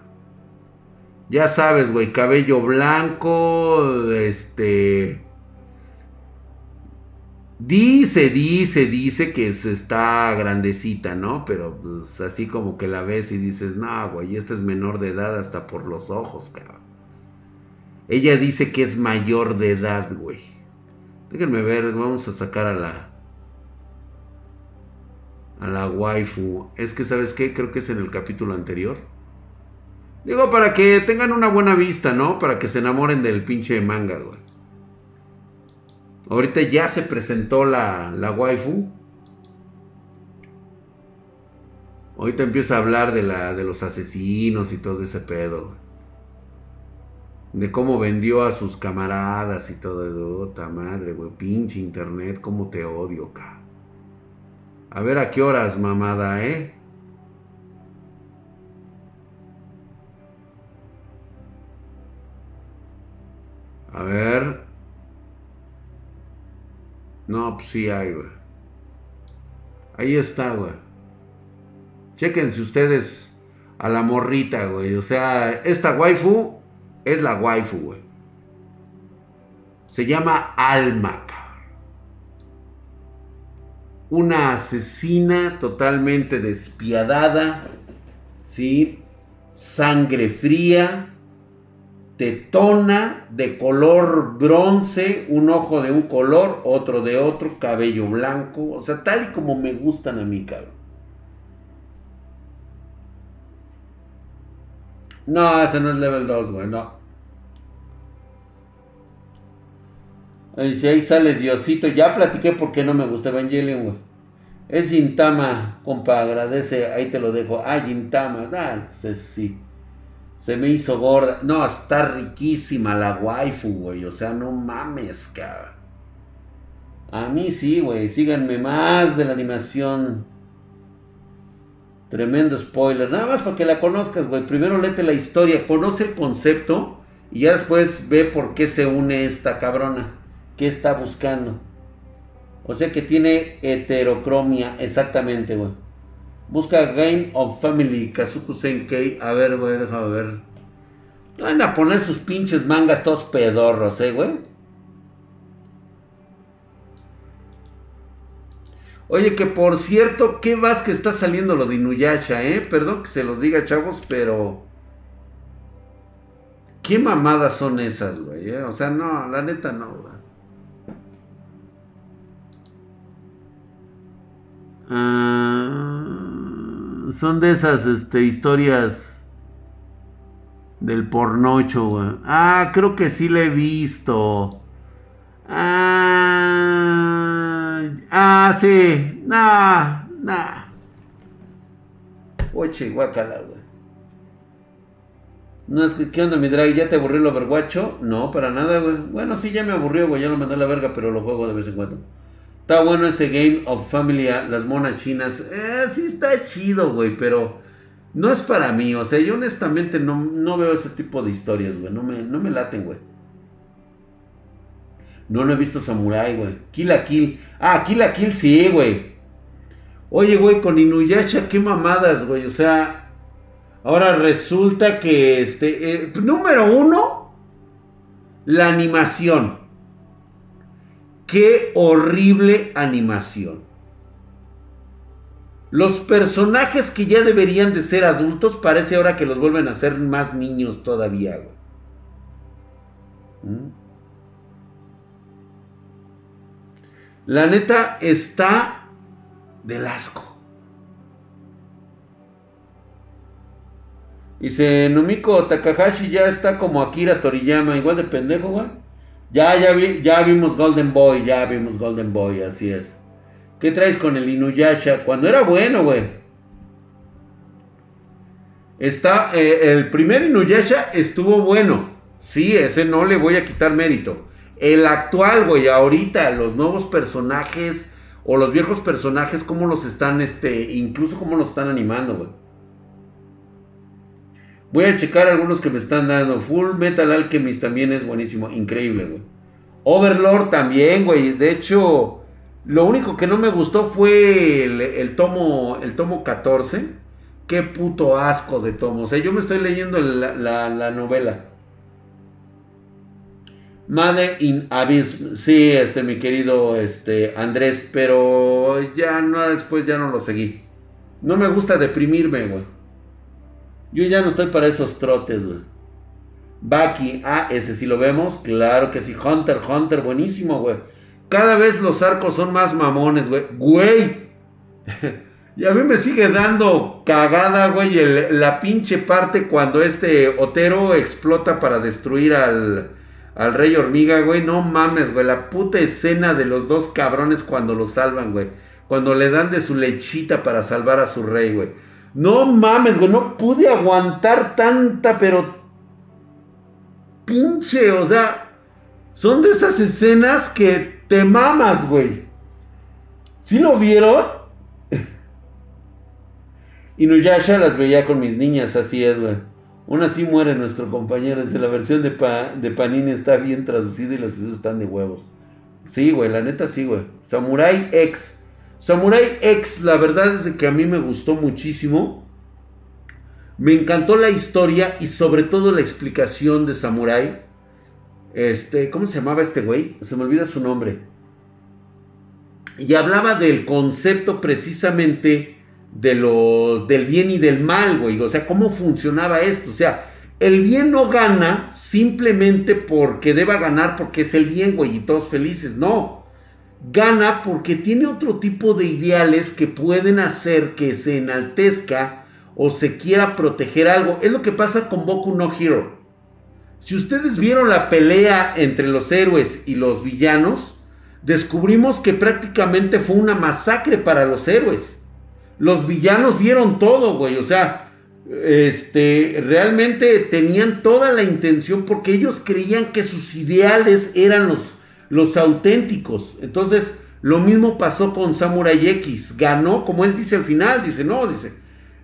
Ya sabes, güey, cabello blanco, este... Dice, dice, dice que se está grandecita, ¿no? Pero pues así como que la ves y dices, no, güey, esta es menor de edad hasta por los ojos, cabrón. Ella dice que es mayor de edad, güey. Déjenme ver, vamos a sacar a la a la waifu. Es que, ¿sabes qué? Creo que es en el capítulo anterior. Digo, para que tengan una buena vista, ¿no? Para que se enamoren del pinche manga, güey. Ahorita ya se presentó la, la waifu. Ahorita empieza a hablar de, la, de los asesinos y todo ese pedo. De cómo vendió a sus camaradas y todo. Puta madre, güey. Pinche internet, cómo te odio, cabrón. A ver a qué horas, mamada, ¿eh? A ver. No, pues sí hay, güey. Ahí está, güey. Chequense ustedes a la morrita, güey. O sea, esta waifu es la waifu, güey. Se llama Alma, una asesina totalmente despiadada, ¿sí? Sangre fría, tetona, de color bronce, un ojo de un color, otro de otro, cabello blanco, o sea, tal y como me gustan a mí, cabrón. No, ese no es level 2, güey, no. si ahí sale Diosito. Ya platiqué por qué no me gusta Evangelion, güey. Es Gintama, compa, agradece. Ahí te lo dejo. Ah, Gintama. Ah, sí. Se me hizo gorda. No, está riquísima la waifu, güey. O sea, no mames, cabrón. A mí sí, güey. Síganme más de la animación. Tremendo spoiler. Nada más para que la conozcas, güey. Primero léete la historia, conoce el concepto y ya después ve por qué se une esta cabrona. ¿Qué está buscando? O sea que tiene heterocromia, exactamente, güey. Busca Game of Family Kazuku Senkei. A ver, güey, déjame ver. No van a poner sus pinches mangas todos pedorros, eh, güey. Oye, que por cierto, qué vas que está saliendo lo de Inuyasha, eh. Perdón que se los diga, chavos, pero. ¿Qué mamadas son esas, güey? ¿eh? O sea, no, la neta no, güey. Ah son de esas este, historias del pornocho, güey. Ah, creo que sí le he visto. Ah, ah sí. Nah, nah. Oye, guacala, güey. No, es que, ¿qué onda, mi drag? ¿Ya te aburrió el overguacho? No, para nada, güey. Bueno, sí, ya me aburrió, güey. Ya lo mandé a la verga, pero lo juego de vez en cuando. Está bueno ese Game of Familia, las monas chinas. Eh, sí está chido, güey, pero no es para mí. O sea, yo honestamente no, no veo ese tipo de historias, güey. No me, no me laten, güey. No, no he visto Samurai, güey. Kill la Kill. Ah, Kill la Kill sí, güey. Oye, güey, con Inuyasha, qué mamadas, güey. O sea, ahora resulta que este. Eh, número uno, la animación. Qué horrible animación. Los personajes que ya deberían de ser adultos, parece ahora que los vuelven a ser más niños todavía. ¿Mm? La neta está del asco. Dice, Numiko Takahashi ya está como Akira Toriyama, igual de pendejo, güey. Ya, ya, ya vimos Golden Boy, ya vimos Golden Boy, así es. ¿Qué traes con el Inuyasha? Cuando era bueno, güey. Está, eh, el primer Inuyasha estuvo bueno. Sí, ese no le voy a quitar mérito. El actual, güey, ahorita, los nuevos personajes o los viejos personajes, cómo los están, este, incluso cómo los están animando, güey. Voy a checar algunos que me están dando. Full Metal Alchemist también es buenísimo, increíble, güey. Overlord también, güey. De hecho, lo único que no me gustó fue el, tomo, el tomo 14. Qué puto asco de tomo. O sea, yo me estoy leyendo la, la novela. Mother in Abyss. Sí, este, mi querido este, Andrés. Pero ya no, después ya no lo seguí. No me gusta deprimirme, güey. Yo ya no estoy para esos trotes, güey. Baki, ah, ese sí lo vemos. Claro que sí. Hunter, Hunter, buenísimo, güey. Cada vez los arcos son más mamones, güey. Güey. <laughs> y a mí me sigue dando cagada, güey, la pinche parte cuando este Otero explota para destruir al, al rey hormiga, güey. No mames, güey. La puta escena de los dos cabrones cuando lo salvan, güey. Cuando le dan de su lechita para salvar a su rey, güey. No mames, güey. No pude aguantar tanta, pero... Pinche, o sea... Son de esas escenas que te mamas, güey. ¿Sí lo vieron? <laughs> Ya las veía con mis niñas, así es, güey. Aún así muere nuestro compañero. Dice, la versión de, de Panini está bien traducida y las ciudades están de huevos. Sí, güey, la neta sí, güey. Samurai X. Samurai X, la verdad es que a mí me gustó muchísimo. Me encantó la historia y sobre todo la explicación de Samurai. Este, ¿cómo se llamaba este güey? Se me olvida su nombre. Y hablaba del concepto precisamente de los, del bien y del mal, güey. O sea, cómo funcionaba esto. O sea, el bien no gana simplemente porque deba ganar porque es el bien, güey, y todos felices. No. Gana porque tiene otro tipo de ideales que pueden hacer que se enaltezca o se quiera proteger algo. Es lo que pasa con Boku no Hero. Si ustedes vieron la pelea entre los héroes y los villanos, descubrimos que prácticamente fue una masacre para los héroes los villanos vieron todo, güey. O sea, este, realmente tenían toda la intención porque ellos creían que sus ideales eran los, los auténticos. Entonces, lo mismo pasó con Samurai X. Ganó, como él dice al final, dice, no, dice,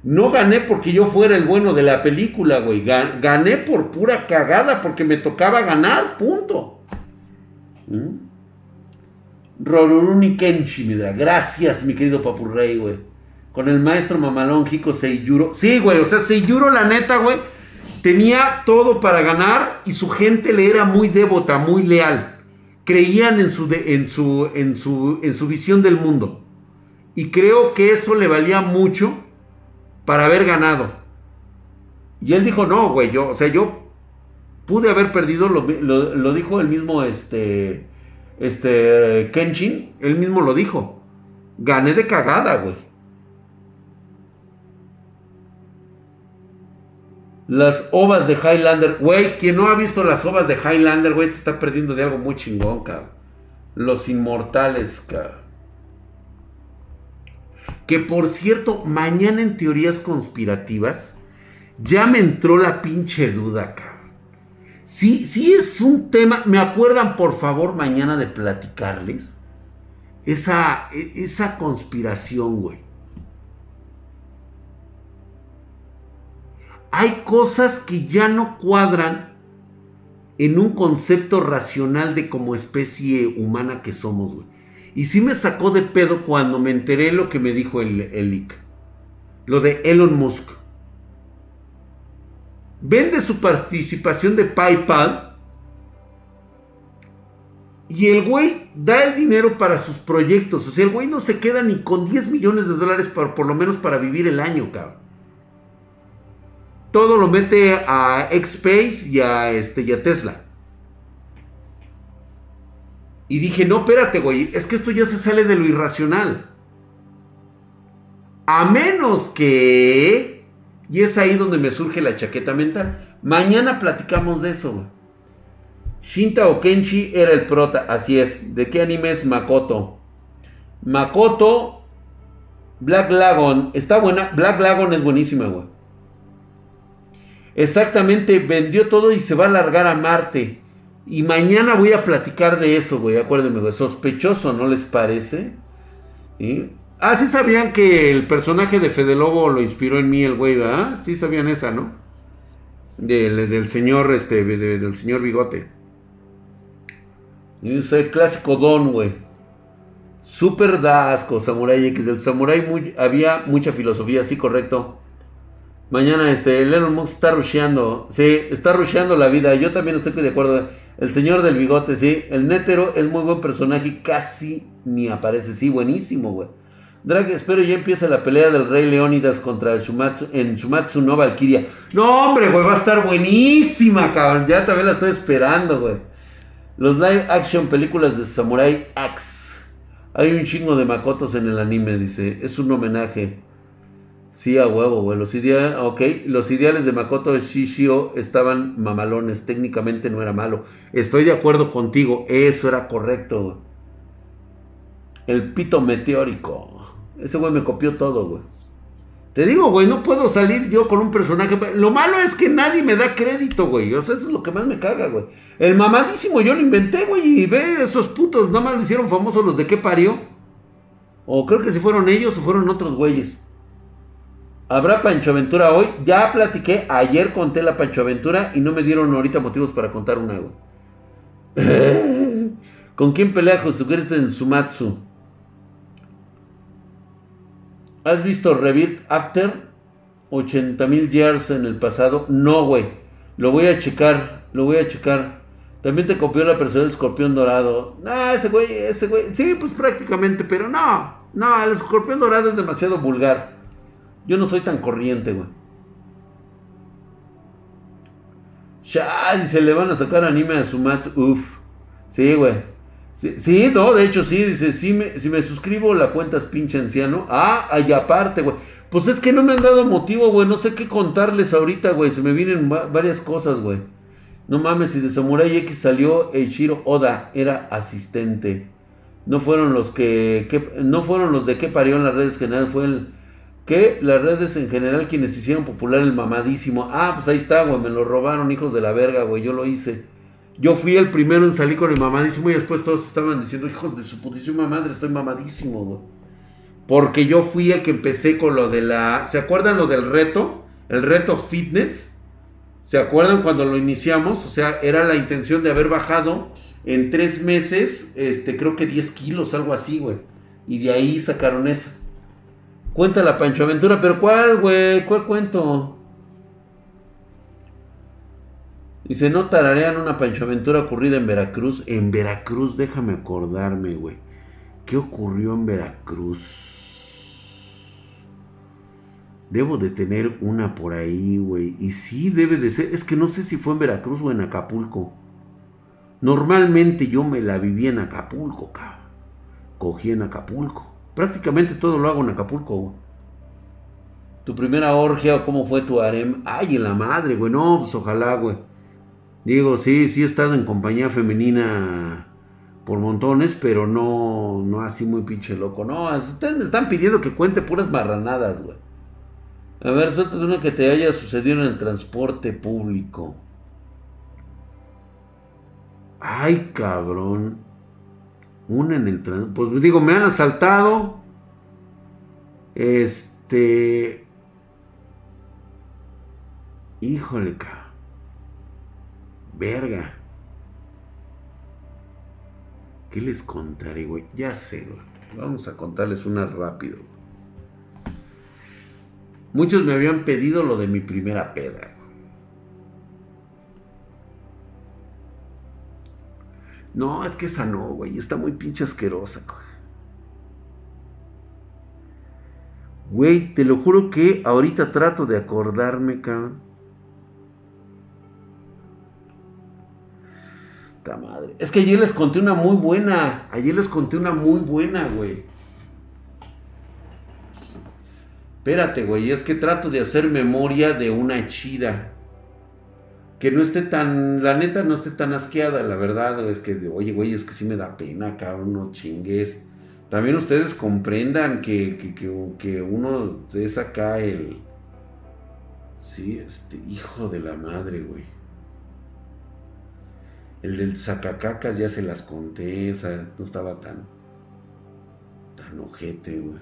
no gané porque yo fuera el bueno de la película, güey. Gané por pura cagada porque me tocaba ganar, punto. ¿Mm? Roruruni Kenshi, midra. Gracias, mi querido Papurrey, güey con el maestro mamalón Hiko Seiyuro. Sí, güey, o sea, Seiyuro, la neta, güey, tenía todo para ganar y su gente le era muy devota, muy leal. Creían en su, en su, en su, en su visión del mundo. Y creo que eso le valía mucho para haber ganado. Y él dijo, no, güey, yo, o sea, yo pude haber perdido, lo, lo dijo el mismo, este, este, Kenshin, él mismo lo dijo. Gané de cagada, güey. Las ovas de Highlander. Güey, quien no ha visto las ovas de Highlander, güey, se está perdiendo de algo muy chingón, cabrón. Los inmortales, cabrón. Que por cierto, mañana en teorías conspirativas, ya me entró la pinche duda, cabrón. Sí, sí es un tema. ¿Me acuerdan, por favor, mañana de platicarles? Esa, e, esa conspiración, güey. Hay cosas que ya no cuadran en un concepto racional de como especie humana que somos, güey. Y sí me sacó de pedo cuando me enteré lo que me dijo el, el Lo de Elon Musk. Vende su participación de PayPal. Y el güey da el dinero para sus proyectos. O sea, el güey no se queda ni con 10 millones de dólares para, por lo menos para vivir el año, cabrón todo lo mete a X-Space y a, este, y a Tesla. Y dije, no, espérate, güey, es que esto ya se sale de lo irracional. A menos que... Y es ahí donde me surge la chaqueta mental. Mañana platicamos de eso, güey. Shinta Okenchi era el prota, así es. ¿De qué anime es Makoto? Makoto, Black Lagoon, está buena. Black Lagoon es buenísima, güey. Exactamente, vendió todo y se va a largar a Marte. Y mañana voy a platicar de eso, güey. Acuérdenme, güey. Sospechoso, ¿no les parece? Ah, sí sabían que el personaje de Fede Lobo lo inspiró en mí el güey, ¿verdad? Sí sabían esa, ¿no? Del, señor, este, del señor Bigote. Y el clásico Don, güey. Super dasco, Samurai X. Del Samurai había mucha filosofía, sí, correcto. Mañana este, Elon Musk está rusheando. Sí, está rusheando la vida. Yo también estoy de acuerdo. El señor del bigote, sí. El Nétero es muy buen personaje. Casi ni aparece. Sí, buenísimo, güey. Drag, espero ya empiece la pelea del Rey Leónidas contra Shumatsu en Shumatsu no Valkyria. No, hombre, güey, va a estar buenísima, cabrón. Ya también la estoy esperando, güey. Los live action películas de Samurai X. Hay un chingo de makotos en el anime, dice. Es un homenaje. Sí, a huevo, güey. Los, ideales de Makoto Shishio estaban mamalones. Técnicamente no era malo. Estoy de acuerdo contigo. Eso era correcto, El pito meteórico. Ese güey me copió todo, güey. Te digo, güey, no puedo salir yo con un personaje. Lo malo es que nadie me da crédito, güey. O sea, eso es lo que más me caga, güey. El mamadísimo yo lo inventé, güey. Y ve esos putos, nada más lo hicieron famosos los de qué parió. O creo que si fueron ellos o fueron otros güeyes. ¿Habrá Pancho Aventura hoy? Ya platiqué, ayer conté la Pancho Aventura y no me dieron ahorita motivos para contar una, güey. <laughs> ¿Con quién pelea Josucristo en Sumatsu? ¿Has visto Revit After? 80 mil years en el pasado. No, güey. Lo voy a checar. Lo voy a checar. También te copió la persona del escorpión dorado. No, ese güey, ese güey. Sí, pues prácticamente, pero no. No, el escorpión dorado es demasiado vulgar. Yo no soy tan corriente, güey. Ya, dice, le van a sacar anime a su match. Uf. Sí, güey. Sí, no, de hecho sí, dice, si me, si me suscribo la cuenta es pinche anciano. Ah, y aparte, güey. Pues es que no me han dado motivo, güey. No sé qué contarles ahorita, güey. Se me vienen varias cosas, güey. No mames, si de Samurai X salió Eiichiro Oda, era asistente. No fueron los que, que no fueron los de que parió en las redes generales, fue el que las redes en general quienes hicieron popular el mamadísimo. Ah, pues ahí está, güey, me lo robaron, hijos de la verga, güey, yo lo hice. Yo fui el primero en salir con el mamadísimo y después todos estaban diciendo, hijos de su putísima madre, estoy mamadísimo, güey. Porque yo fui el que empecé con lo de la... ¿Se acuerdan lo del reto? El reto fitness. ¿Se acuerdan cuando lo iniciamos? O sea, era la intención de haber bajado en tres meses, este, creo que 10 kilos, algo así, güey. Y de ahí sacaron esa. Cuenta la Pancho Aventura, pero ¿cuál, güey? ¿Cuál cuento? Dice, no tararean una Pancho Aventura ocurrida en Veracruz. En Veracruz, déjame acordarme, güey. ¿Qué ocurrió en Veracruz? Debo de tener una por ahí, güey. Y sí, debe de ser. Es que no sé si fue en Veracruz o en Acapulco. Normalmente yo me la viví en Acapulco, cabrón. Cogí en Acapulco. Prácticamente todo lo hago en Acapulco, güey. Tu primera orgia, ¿cómo fue tu harem? Ay, en la madre, güey. No, pues ojalá, güey. Digo, sí, sí he estado en compañía femenina por montones, pero no, no así muy pinche loco. No, ustedes me están pidiendo que cuente puras marranadas, güey. A ver, suéltate una que te haya sucedido en el transporte público. Ay, cabrón. Una en el. Pues digo, me han asaltado. Este. Híjole, cabrón. Verga. ¿Qué les contaré, güey? Ya sé, güey. Vamos a contarles una rápido. Muchos me habían pedido lo de mi primera peda. No, es que esa no, güey. Está muy pinche asquerosa, güey. te lo juro que ahorita trato de acordarme, cabrón. madre. Es que ayer les conté una muy buena. Ayer les conté una muy buena, güey. Espérate, güey, es que trato de hacer memoria de una chida. Que no esté tan, la neta no esté tan asqueada, la verdad, es que, oye, güey, es que sí me da pena, cabrón, no chingues. También ustedes comprendan que, que, que, uno es acá el... Sí, este, hijo de la madre, güey. El del sacacacas ya se las conté, esa no estaba tan... tan ojete, güey.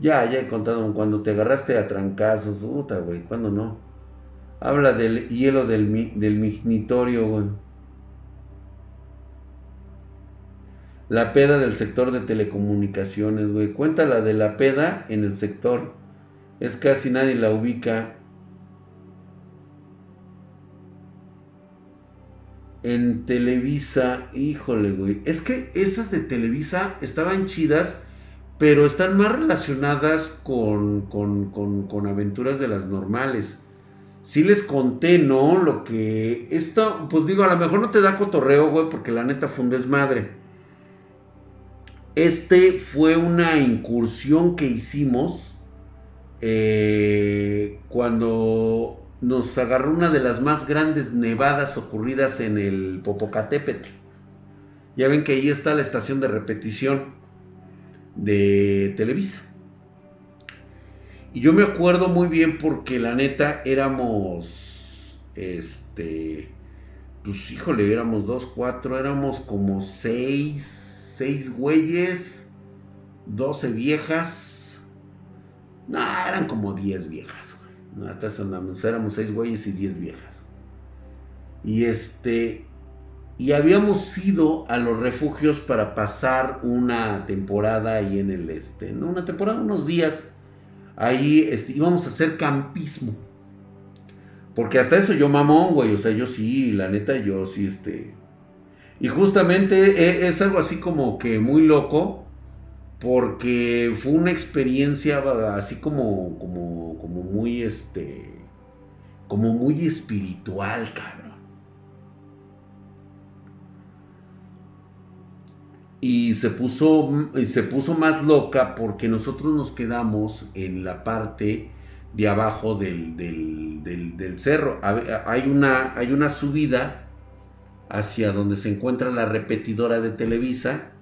Ya, ya he contado cuando te agarraste a trancazos, puta, güey, ¿cuándo no? Habla del hielo del, del mignitorio, güey. La peda del sector de telecomunicaciones, güey. Cuéntala de la peda en el sector. Es casi nadie la ubica. En Televisa, híjole, güey. Es que esas de Televisa estaban chidas pero están más relacionadas con, con, aventuras de las normales. Sí les conté, ¿no? Lo que... Esto, pues digo, a lo mejor no te da cotorreo, güey, porque la neta fue un desmadre. Este fue una incursión que hicimos eh, cuando nos agarró una de las más grandes nevadas ocurridas en el Popocatépetl. Ya ven que ahí está la estación de repetición de Televisa. Y yo me acuerdo muy bien porque la neta éramos, este, pues híjole, éramos dos, cuatro, éramos como seis, seis güeyes, doce viejas. No, eran como diez viejas. No, hasta eso, éramos seis güeyes y diez viejas. Y este, y habíamos ido a los refugios para pasar una temporada ahí en el este, ¿no? Una temporada, unos días. Ahí este, íbamos a hacer campismo. Porque hasta eso yo mamón, güey. O sea, yo sí, la neta, yo sí, este. Y justamente e, es algo así como que muy loco. Porque fue una experiencia así como, como, como muy, este. Como muy espiritual, cabrón. Y se puso, se puso más loca porque nosotros nos quedamos en la parte de abajo del, cerro. Hay una, hay una subida hacia donde se encuentra la repetidora de Televisa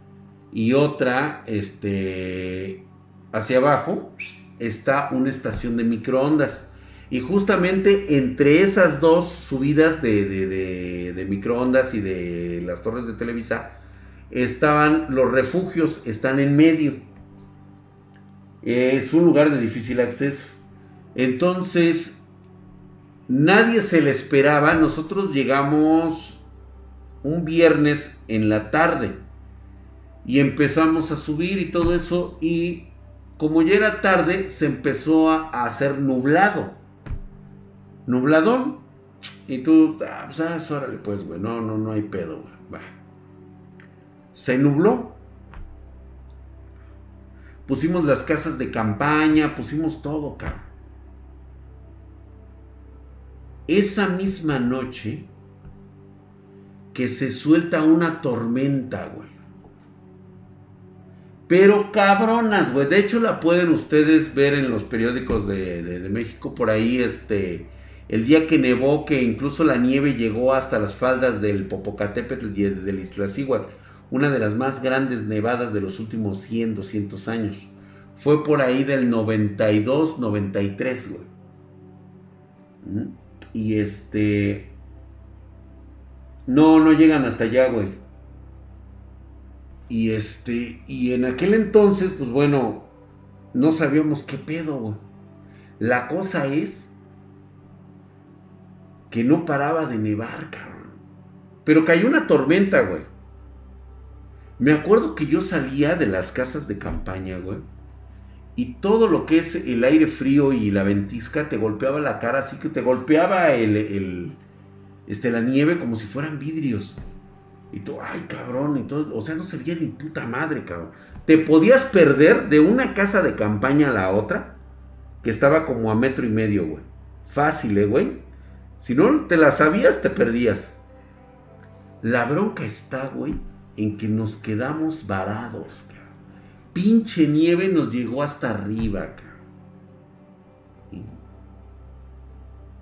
y otra este, hacia abajo está una estación de microondas. Y justamente entre esas dos subidas de, de microondas y de las torres de Televisa, estaban los refugios, están en medio. Es un lugar de difícil acceso. Entonces, nadie se le esperaba. Nosotros llegamos un viernes en la tarde y empezamos a subir y todo eso. Y como ya era tarde, se empezó a, hacer nublado. Nubladón. Y tú, ah, pues, ah, órale, pues, güey, no, no, no hay pedo, Va se nubló. pusimos las casas de campaña, pusimos todo, cabrón. Esa misma noche que se suelta una tormenta, güey. Pero cabronas, güey. De hecho, la pueden ustedes ver en los periódicos de, México por ahí, este. El día que nevó, que incluso la nieve llegó hasta las faldas del Popocatépetl y del Iztaccíhuatl, una de las más grandes nevadas de los últimos 100, 200 años. Fue por ahí del 92, 93, güey. Y este... No, no llegan hasta allá, güey. Y este, y en aquel entonces, pues bueno, no sabíamos qué pedo, güey. La cosa es que no paraba de nevar, cabrón. Pero cayó una tormenta, güey. Me acuerdo que yo salía de las casas de campaña, güey. Y todo lo que es el aire frío y la ventisca te golpeaba la cara, así que te golpeaba el, este, la nieve como si fueran vidrios. Y tú, ay, cabrón, y todo, o sea, no se veía ni puta madre, cabrón. Te podías perder de una casa de campaña a la otra, que estaba como a metro y medio, güey. Fácil, ¿eh, güey? Si no te la sabías, te perdías. La bronca está, güey, en que nos quedamos varados. Pinche nieve nos llegó hasta arriba.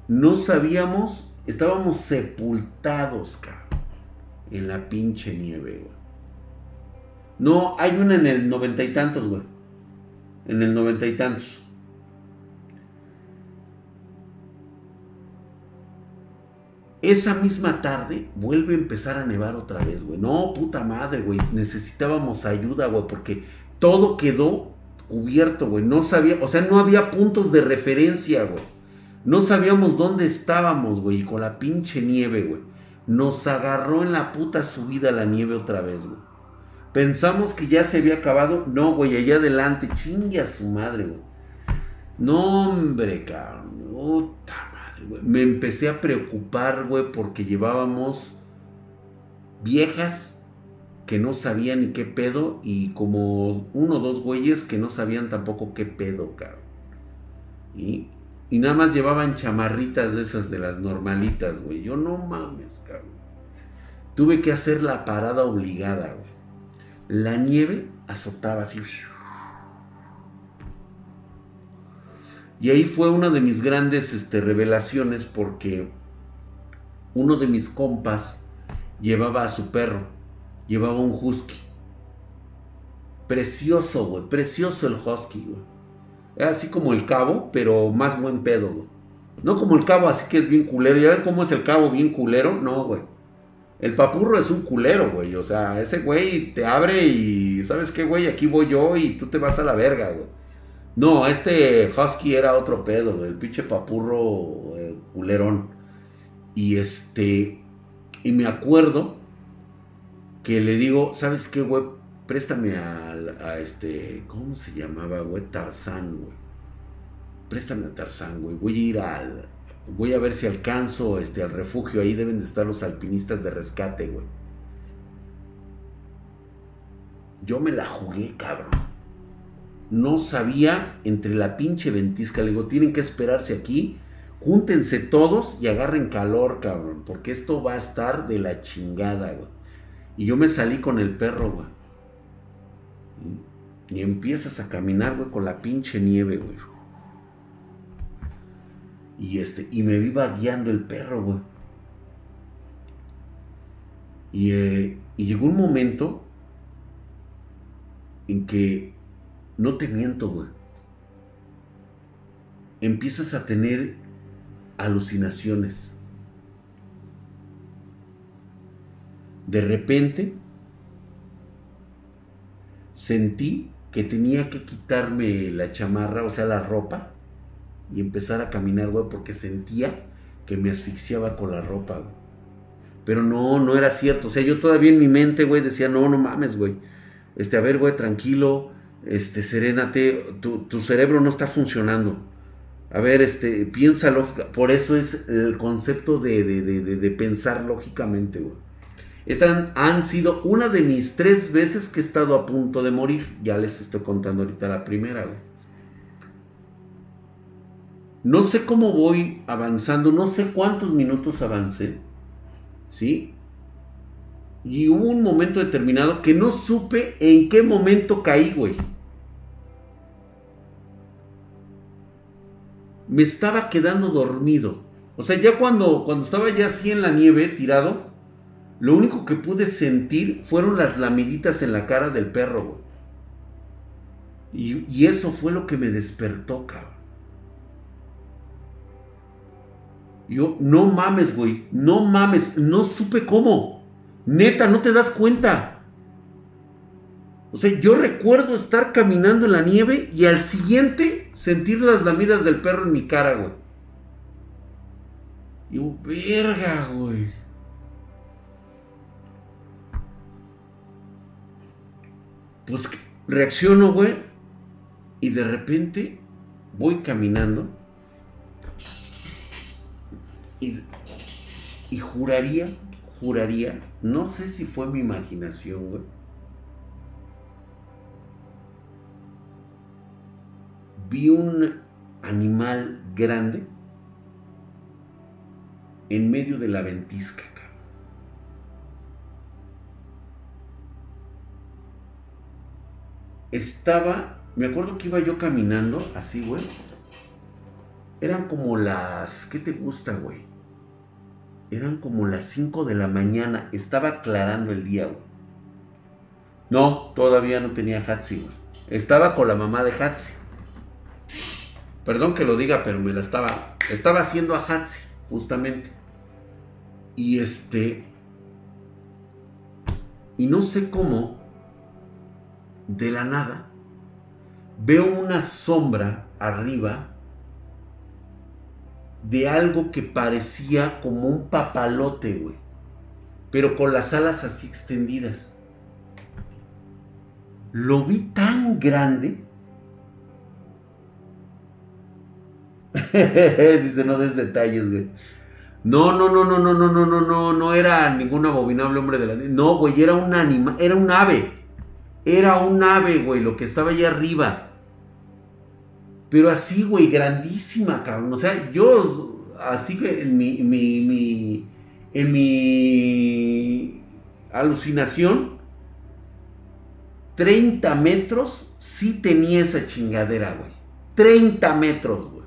No sabíamos, estábamos sepultados, en la pinche nieve. No, hay una en el noventa y tantos, güey. En el noventa y tantos. Esa misma tarde vuelve a empezar a nevar otra vez, güey. No, puta madre, güey. Necesitábamos ayuda, güey, porque todo quedó cubierto, güey. No sabía, o sea, no había puntos de referencia, güey. No sabíamos dónde estábamos, güey, con la pinche nieve, güey. Nos agarró en la puta subida la nieve otra vez, güey. Pensamos que ya se había acabado. No, güey, allá adelante. Chingue a su madre, güey. No, hombre, cabrón. Puta. Me empecé a preocupar, güey, porque llevábamos viejas que no sabían ni qué pedo y como uno o dos güeyes que no sabían tampoco qué pedo, cabrón. Y y nada más llevaban chamarritas de esas de las normalitas, güey. Yo no mames, cabrón. Tuve que hacer la parada obligada, güey. La nieve azotaba así. Y ahí fue una de mis grandes este, revelaciones porque uno de mis compas llevaba a su perro, llevaba un husky. Precioso, güey, precioso el husky, güey así como el cabo, pero más buen pedo, No como el cabo, así que es bien culero. ¿Ya ven cómo es el cabo bien culero? No, güey. El papurro es un culero, güey. O sea, ese güey te abre y, ¿sabes qué, güey? Aquí voy yo y tú te vas a la verga, güey. No, este Husky era otro pedo. El pinche papurro eh, culerón. Y este. Y me acuerdo que le digo, ¿sabes qué, güey? préstame a, este, ¿cómo se llamaba, güey? Tarzán, güey. Préstame a Tarzán, güey. Voy a ir al, voy a ver si alcanzo este, al refugio. Ahí deben de estar los alpinistas de rescate, güey. Yo me la jugué, cabrón. No sabía entre la pinche ventisca. Le digo, tienen que esperarse aquí. Júntense todos y agarren calor, cabrón. Porque esto va a estar de la chingada, güey. Y yo me salí con el perro, güey. Y empiezas a caminar, güey, con la pinche nieve, güey. Y este, y me iba guiando el perro, güey. Y, eh, y llegó un momento en que, no te miento, güey. Empiezas a tener alucinaciones. De repente, sentí que tenía que quitarme la chamarra, o sea, la ropa, y empezar a caminar, güey, porque sentía que me asfixiaba con la ropa, güey. Pero no, no era cierto. O sea, yo todavía en mi mente, güey, decía, no, no mames, güey. Este, a ver, güey, tranquilo, este, serénate, tu, cerebro no está funcionando. A ver, este, piensa lógica. Por eso es el concepto de, de, de, de pensar lógicamente. Estas han sido una de mis tres veces que he estado a punto de morir. Ya les estoy contando ahorita la primera. No sé cómo voy avanzando, no sé cuántos minutos avancé, ¿sí? Y hubo un momento determinado que no supe en qué momento caí, güey. Me estaba quedando dormido. O sea, ya cuando, cuando estaba ya así en la nieve, tirado, lo único que pude sentir fueron las lamiditas en la cara del perro, güey. Y, y eso fue lo que me despertó, cabrón. Yo, no mames, güey, no mames, no supe cómo. Neta, no te das cuenta. O sea, yo recuerdo estar caminando en la nieve y al siguiente sentir las lamidas del perro en mi cara, güey. Y yo, verga, güey. Pues reacciono, güey. Y de repente voy caminando y, juraría, juraría, no sé si fue mi imaginación, güey. Vi un animal grande en medio de la ventisca. Estaba, me acuerdo que iba yo caminando así, güey. Eran como las, ¿qué te gusta, güey? Eran como las 5 de la mañana. Estaba aclarando el día. No, todavía no tenía Hatsi. Estaba con la mamá de Hatsi. Perdón que lo diga, pero me la estaba. Estaba haciendo a Hatsi, justamente. Y este. Y no sé cómo. De la nada. Veo una sombra arriba de algo que parecía como un papalote, güey. Pero con las alas así extendidas. Lo vi tan grande. <laughs> Dice, no des detalles, güey. No, no, no, no, no, no, no, no, no, no era ningún abominable hombre de la... No, güey, era un animal, era un ave. Era un ave, güey, lo que estaba allá arriba. Pero así, güey, grandísima, cabrón. O sea, yo, así que en mi, mi, en mi alucinación, 30 metros sí tenía esa chingadera, güey. 30 metros, güey.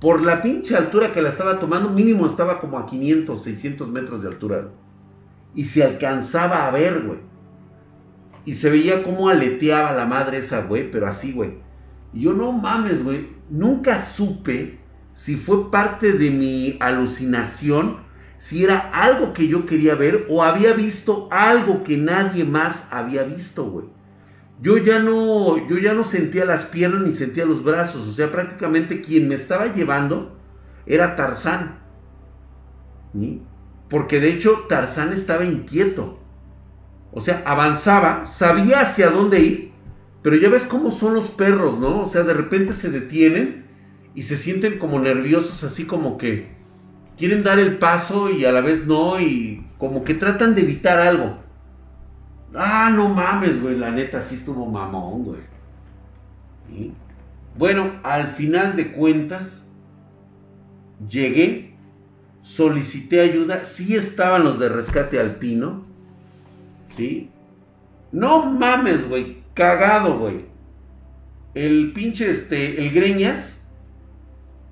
Por la pinche altura que la estaba tomando, mínimo estaba como a 500, 600 metros de altura. Y se alcanzaba a ver, güey. Y se veía cómo aleteaba la madre esa, güey, pero así, güey. Y yo no mames, güey. Nunca supe si fue parte de mi alucinación, si era algo que yo quería ver o había visto algo que nadie más había visto, güey. Yo ya no, yo ya no sentía las piernas ni sentía los brazos. O sea, prácticamente quien me estaba llevando era Tarzán. Porque de hecho Tarzán estaba inquieto. O sea, avanzaba, sabía hacia dónde ir, pero ya ves cómo son los perros, ¿no? O sea, de repente se detienen y se sienten como nerviosos, así como que quieren dar el paso y a la vez no, y como que tratan de evitar algo. Ah, no mames, güey, la neta sí estuvo mamón, güey. Bueno, al final de cuentas, llegué, solicité ayuda, sí estaban los de rescate alpino, ¿sí? No mames, güey, Cagado, güey. El pinche, este, el Greñas.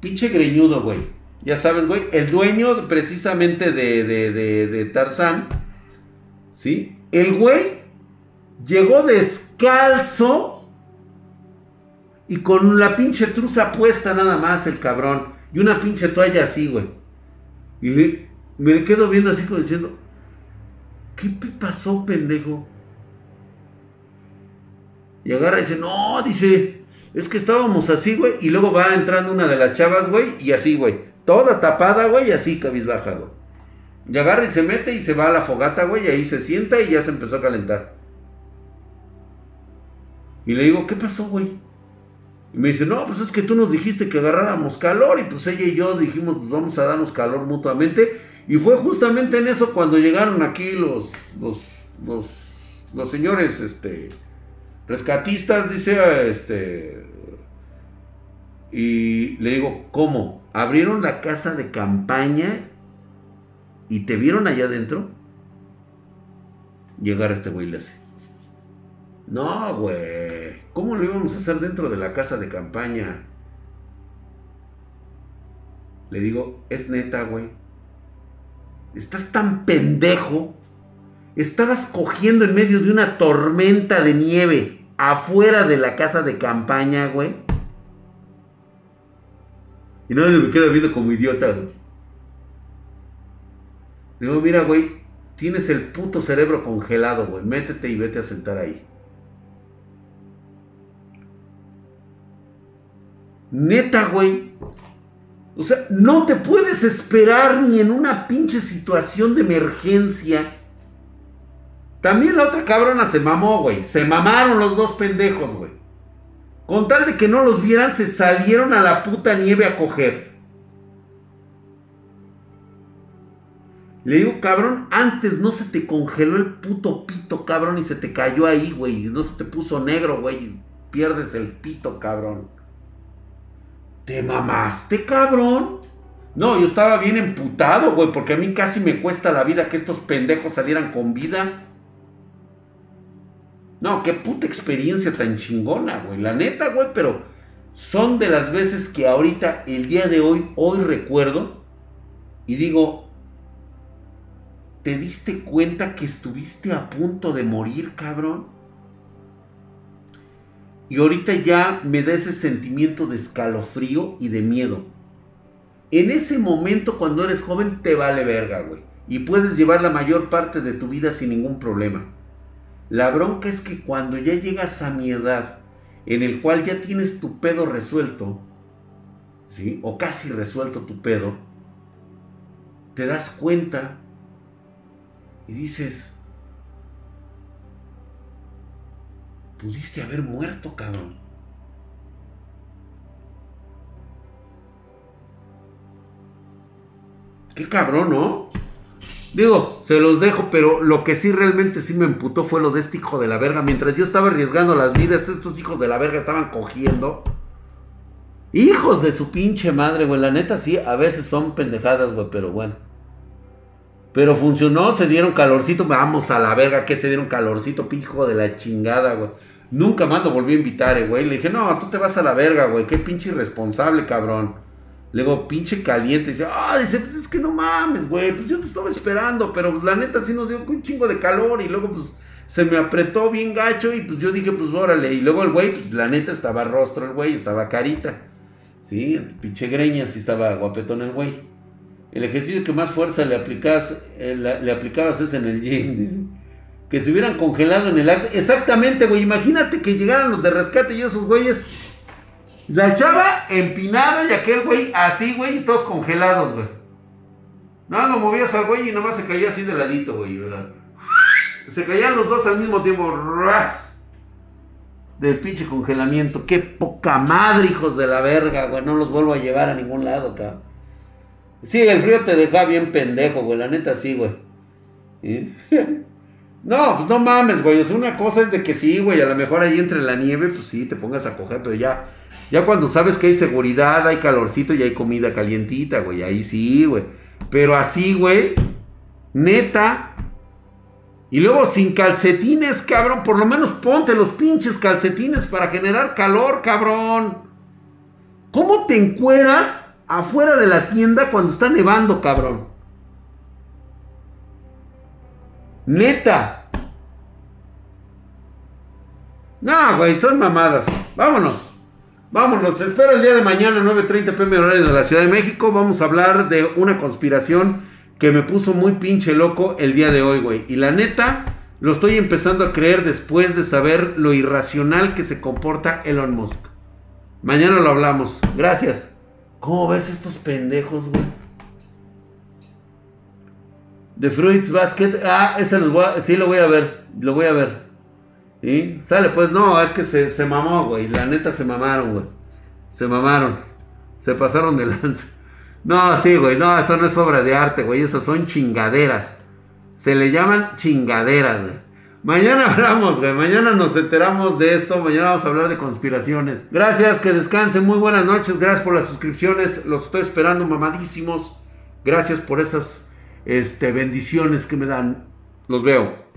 Pinche greñudo, güey. Ya sabes, güey. El dueño precisamente de, de, de, de Tarzán. ¿Sí? El güey llegó descalzo. Y con la pinche truza puesta nada más, el cabrón. Y una pinche toalla así, güey. Y me quedo viendo así como diciendo, ¿qué pasó, pendejo? Y agarra y dice, no, dice, es que estábamos así, güey. Y luego va entrando una de las chavas, güey, y así, güey. Toda tapada, güey, y así cabizbaja, güey. Y agarra y se mete y se va a la fogata, güey, y ahí se sienta y ya se empezó a calentar. Y le digo, ¿qué pasó, güey? Y me dice, no, pues es que tú nos dijiste que agarráramos calor y pues ella y yo dijimos, pues vamos a darnos calor mutuamente. Y fue justamente en eso cuando llegaron aquí los, los, los, los señores, este, rescatistas, dice, este, y le digo, ¿cómo? ¿Abrieron la casa de campaña y te vieron allá adentro? Llegar a este güey le. No, güey. ¿Cómo lo íbamos a hacer dentro de la casa de campaña? Le digo, es neta, güey. Estás tan pendejo. Estabas cogiendo en medio de una tormenta de nieve afuera de la casa de campaña, güey. Y no me queda viendo como idiota, güey. Digo, mira, güey, tienes el puto cerebro congelado, güey. Métete y vete a sentar ahí. Neta, güey. O sea, no te puedes esperar ni en una pinche situación de emergencia. También la otra cabrona se mamó, güey. Se mamaron los dos pendejos, güey. Con tal de que no los vieran, se salieron a la puta nieve a coger. Le digo, cabrón, antes no se te congeló el puto pito, cabrón, y se te cayó ahí, güey. No se te puso negro, güey. Pierdes el pito, cabrón. ¿Te mamaste, cabrón? No, yo estaba bien emputado, güey, porque a mí casi me cuesta la vida que estos pendejos salieran con vida. No, qué puta experiencia tan chingona, güey. La neta, güey, pero son de las veces que ahorita, el día de hoy, hoy recuerdo y digo, ¿te diste cuenta que estuviste a punto de morir, cabrón? Y ahorita ya me da ese sentimiento de escalofrío y de miedo. En ese momento, cuando eres joven, te vale verga, güey. Y puedes llevar la mayor parte de tu vida sin ningún problema. La bronca es que cuando ya llegas a mi edad, en el cual ya tienes tu pedo resuelto, ¿sí? O casi resuelto tu pedo, te das cuenta y dices, pudiste haber muerto, cabrón. Qué cabrón, ¿no? Digo, se los dejo, pero lo que sí realmente sí me emputó fue lo de este hijo de la verga. Mientras yo estaba arriesgando las vidas, estos hijos de la verga estaban cogiendo. Hijos de su pinche madre, güey. La neta sí, a veces son pendejadas, güey, pero bueno. Pero funcionó, se dieron calorcito. Vamos a la verga, que se dieron calorcito, hijo de la chingada, güey. Nunca más lo volví a invitar, eh, güey. Le dije, no, tú te vas a la verga, güey. Qué pinche irresponsable, cabrón. Luego, pinche caliente. Dice, ah, dice, pues es que no mames, güey. Pues yo te estaba esperando, pero pues la neta sí nos dio un chingo de calor. Y luego, pues se me apretó bien gacho. Y pues yo dije, pues órale. Y luego el güey, pues la neta estaba rostro el güey, estaba carita. Sí, pinche greña, sí estaba guapetón el güey. El ejercicio que más fuerza le aplicabas, eh, le aplicabas es en el gym, dice. Que se hubieran congelado en el acto. Exactamente, güey. Imagínate que llegaran los de rescate y esos güeyes la chava empinada y aquel güey así, güey, y todos congelados, güey. No, lo movías al güey y nomás se caía así de ladito, güey, ¿verdad? Se caían los dos al mismo tiempo. ¡Ras! Del pinche congelamiento. Qué poca madre, hijos de la verga, güey. No los vuelvo a llevar a ningún lado, cabrón. Sí, el frío te deja bien pendejo, güey. La neta sí, güey. <laughs> No, pues no mames, güey. O sea, una cosa es de que sí, güey. A lo mejor ahí entre la nieve, pues sí, te pongas a coger, pero ya ya cuando sabes que hay seguridad, hay calorcito y hay comida calientita, güey. Ahí sí, güey. Pero así, güey. Neta. Y luego sin calcetines, cabrón. Por lo menos ponte los pinches calcetines para generar calor, cabrón. ¿Cómo te encueras afuera de la tienda cuando está nevando, cabrón? Neta. No, güey, son mamadas. Vámonos. Vámonos, espero el día de mañana, 9.30 pm horario de la Ciudad de México. Vamos a hablar de una conspiración que me puso muy pinche loco el día de hoy, güey. Y la neta, lo estoy empezando a creer después de saber lo irracional que se comporta Elon Musk. Mañana lo hablamos. Gracias. ¿Cómo ves estos pendejos, güey? The Fruits Basket. Ah, ese sí lo voy a ver. Lo voy a ver. ¿Y? Sale, pues no, es que se, se mamó, güey. La neta se mamaron, güey. Se mamaron. Se pasaron de <laughs> lanza. No, sí, güey, no, eso no es obra de arte, güey, esas son chingaderas. Se le llaman chingaderas, güey. Mañana <laughs> hablamos, güey. Mañana nos enteramos de esto. Mañana vamos a hablar de conspiraciones. Gracias, que descansen. Muy buenas noches. Gracias por las suscripciones. Los estoy esperando mamadísimos. Gracias por esas este, bendiciones que me dan. Los veo.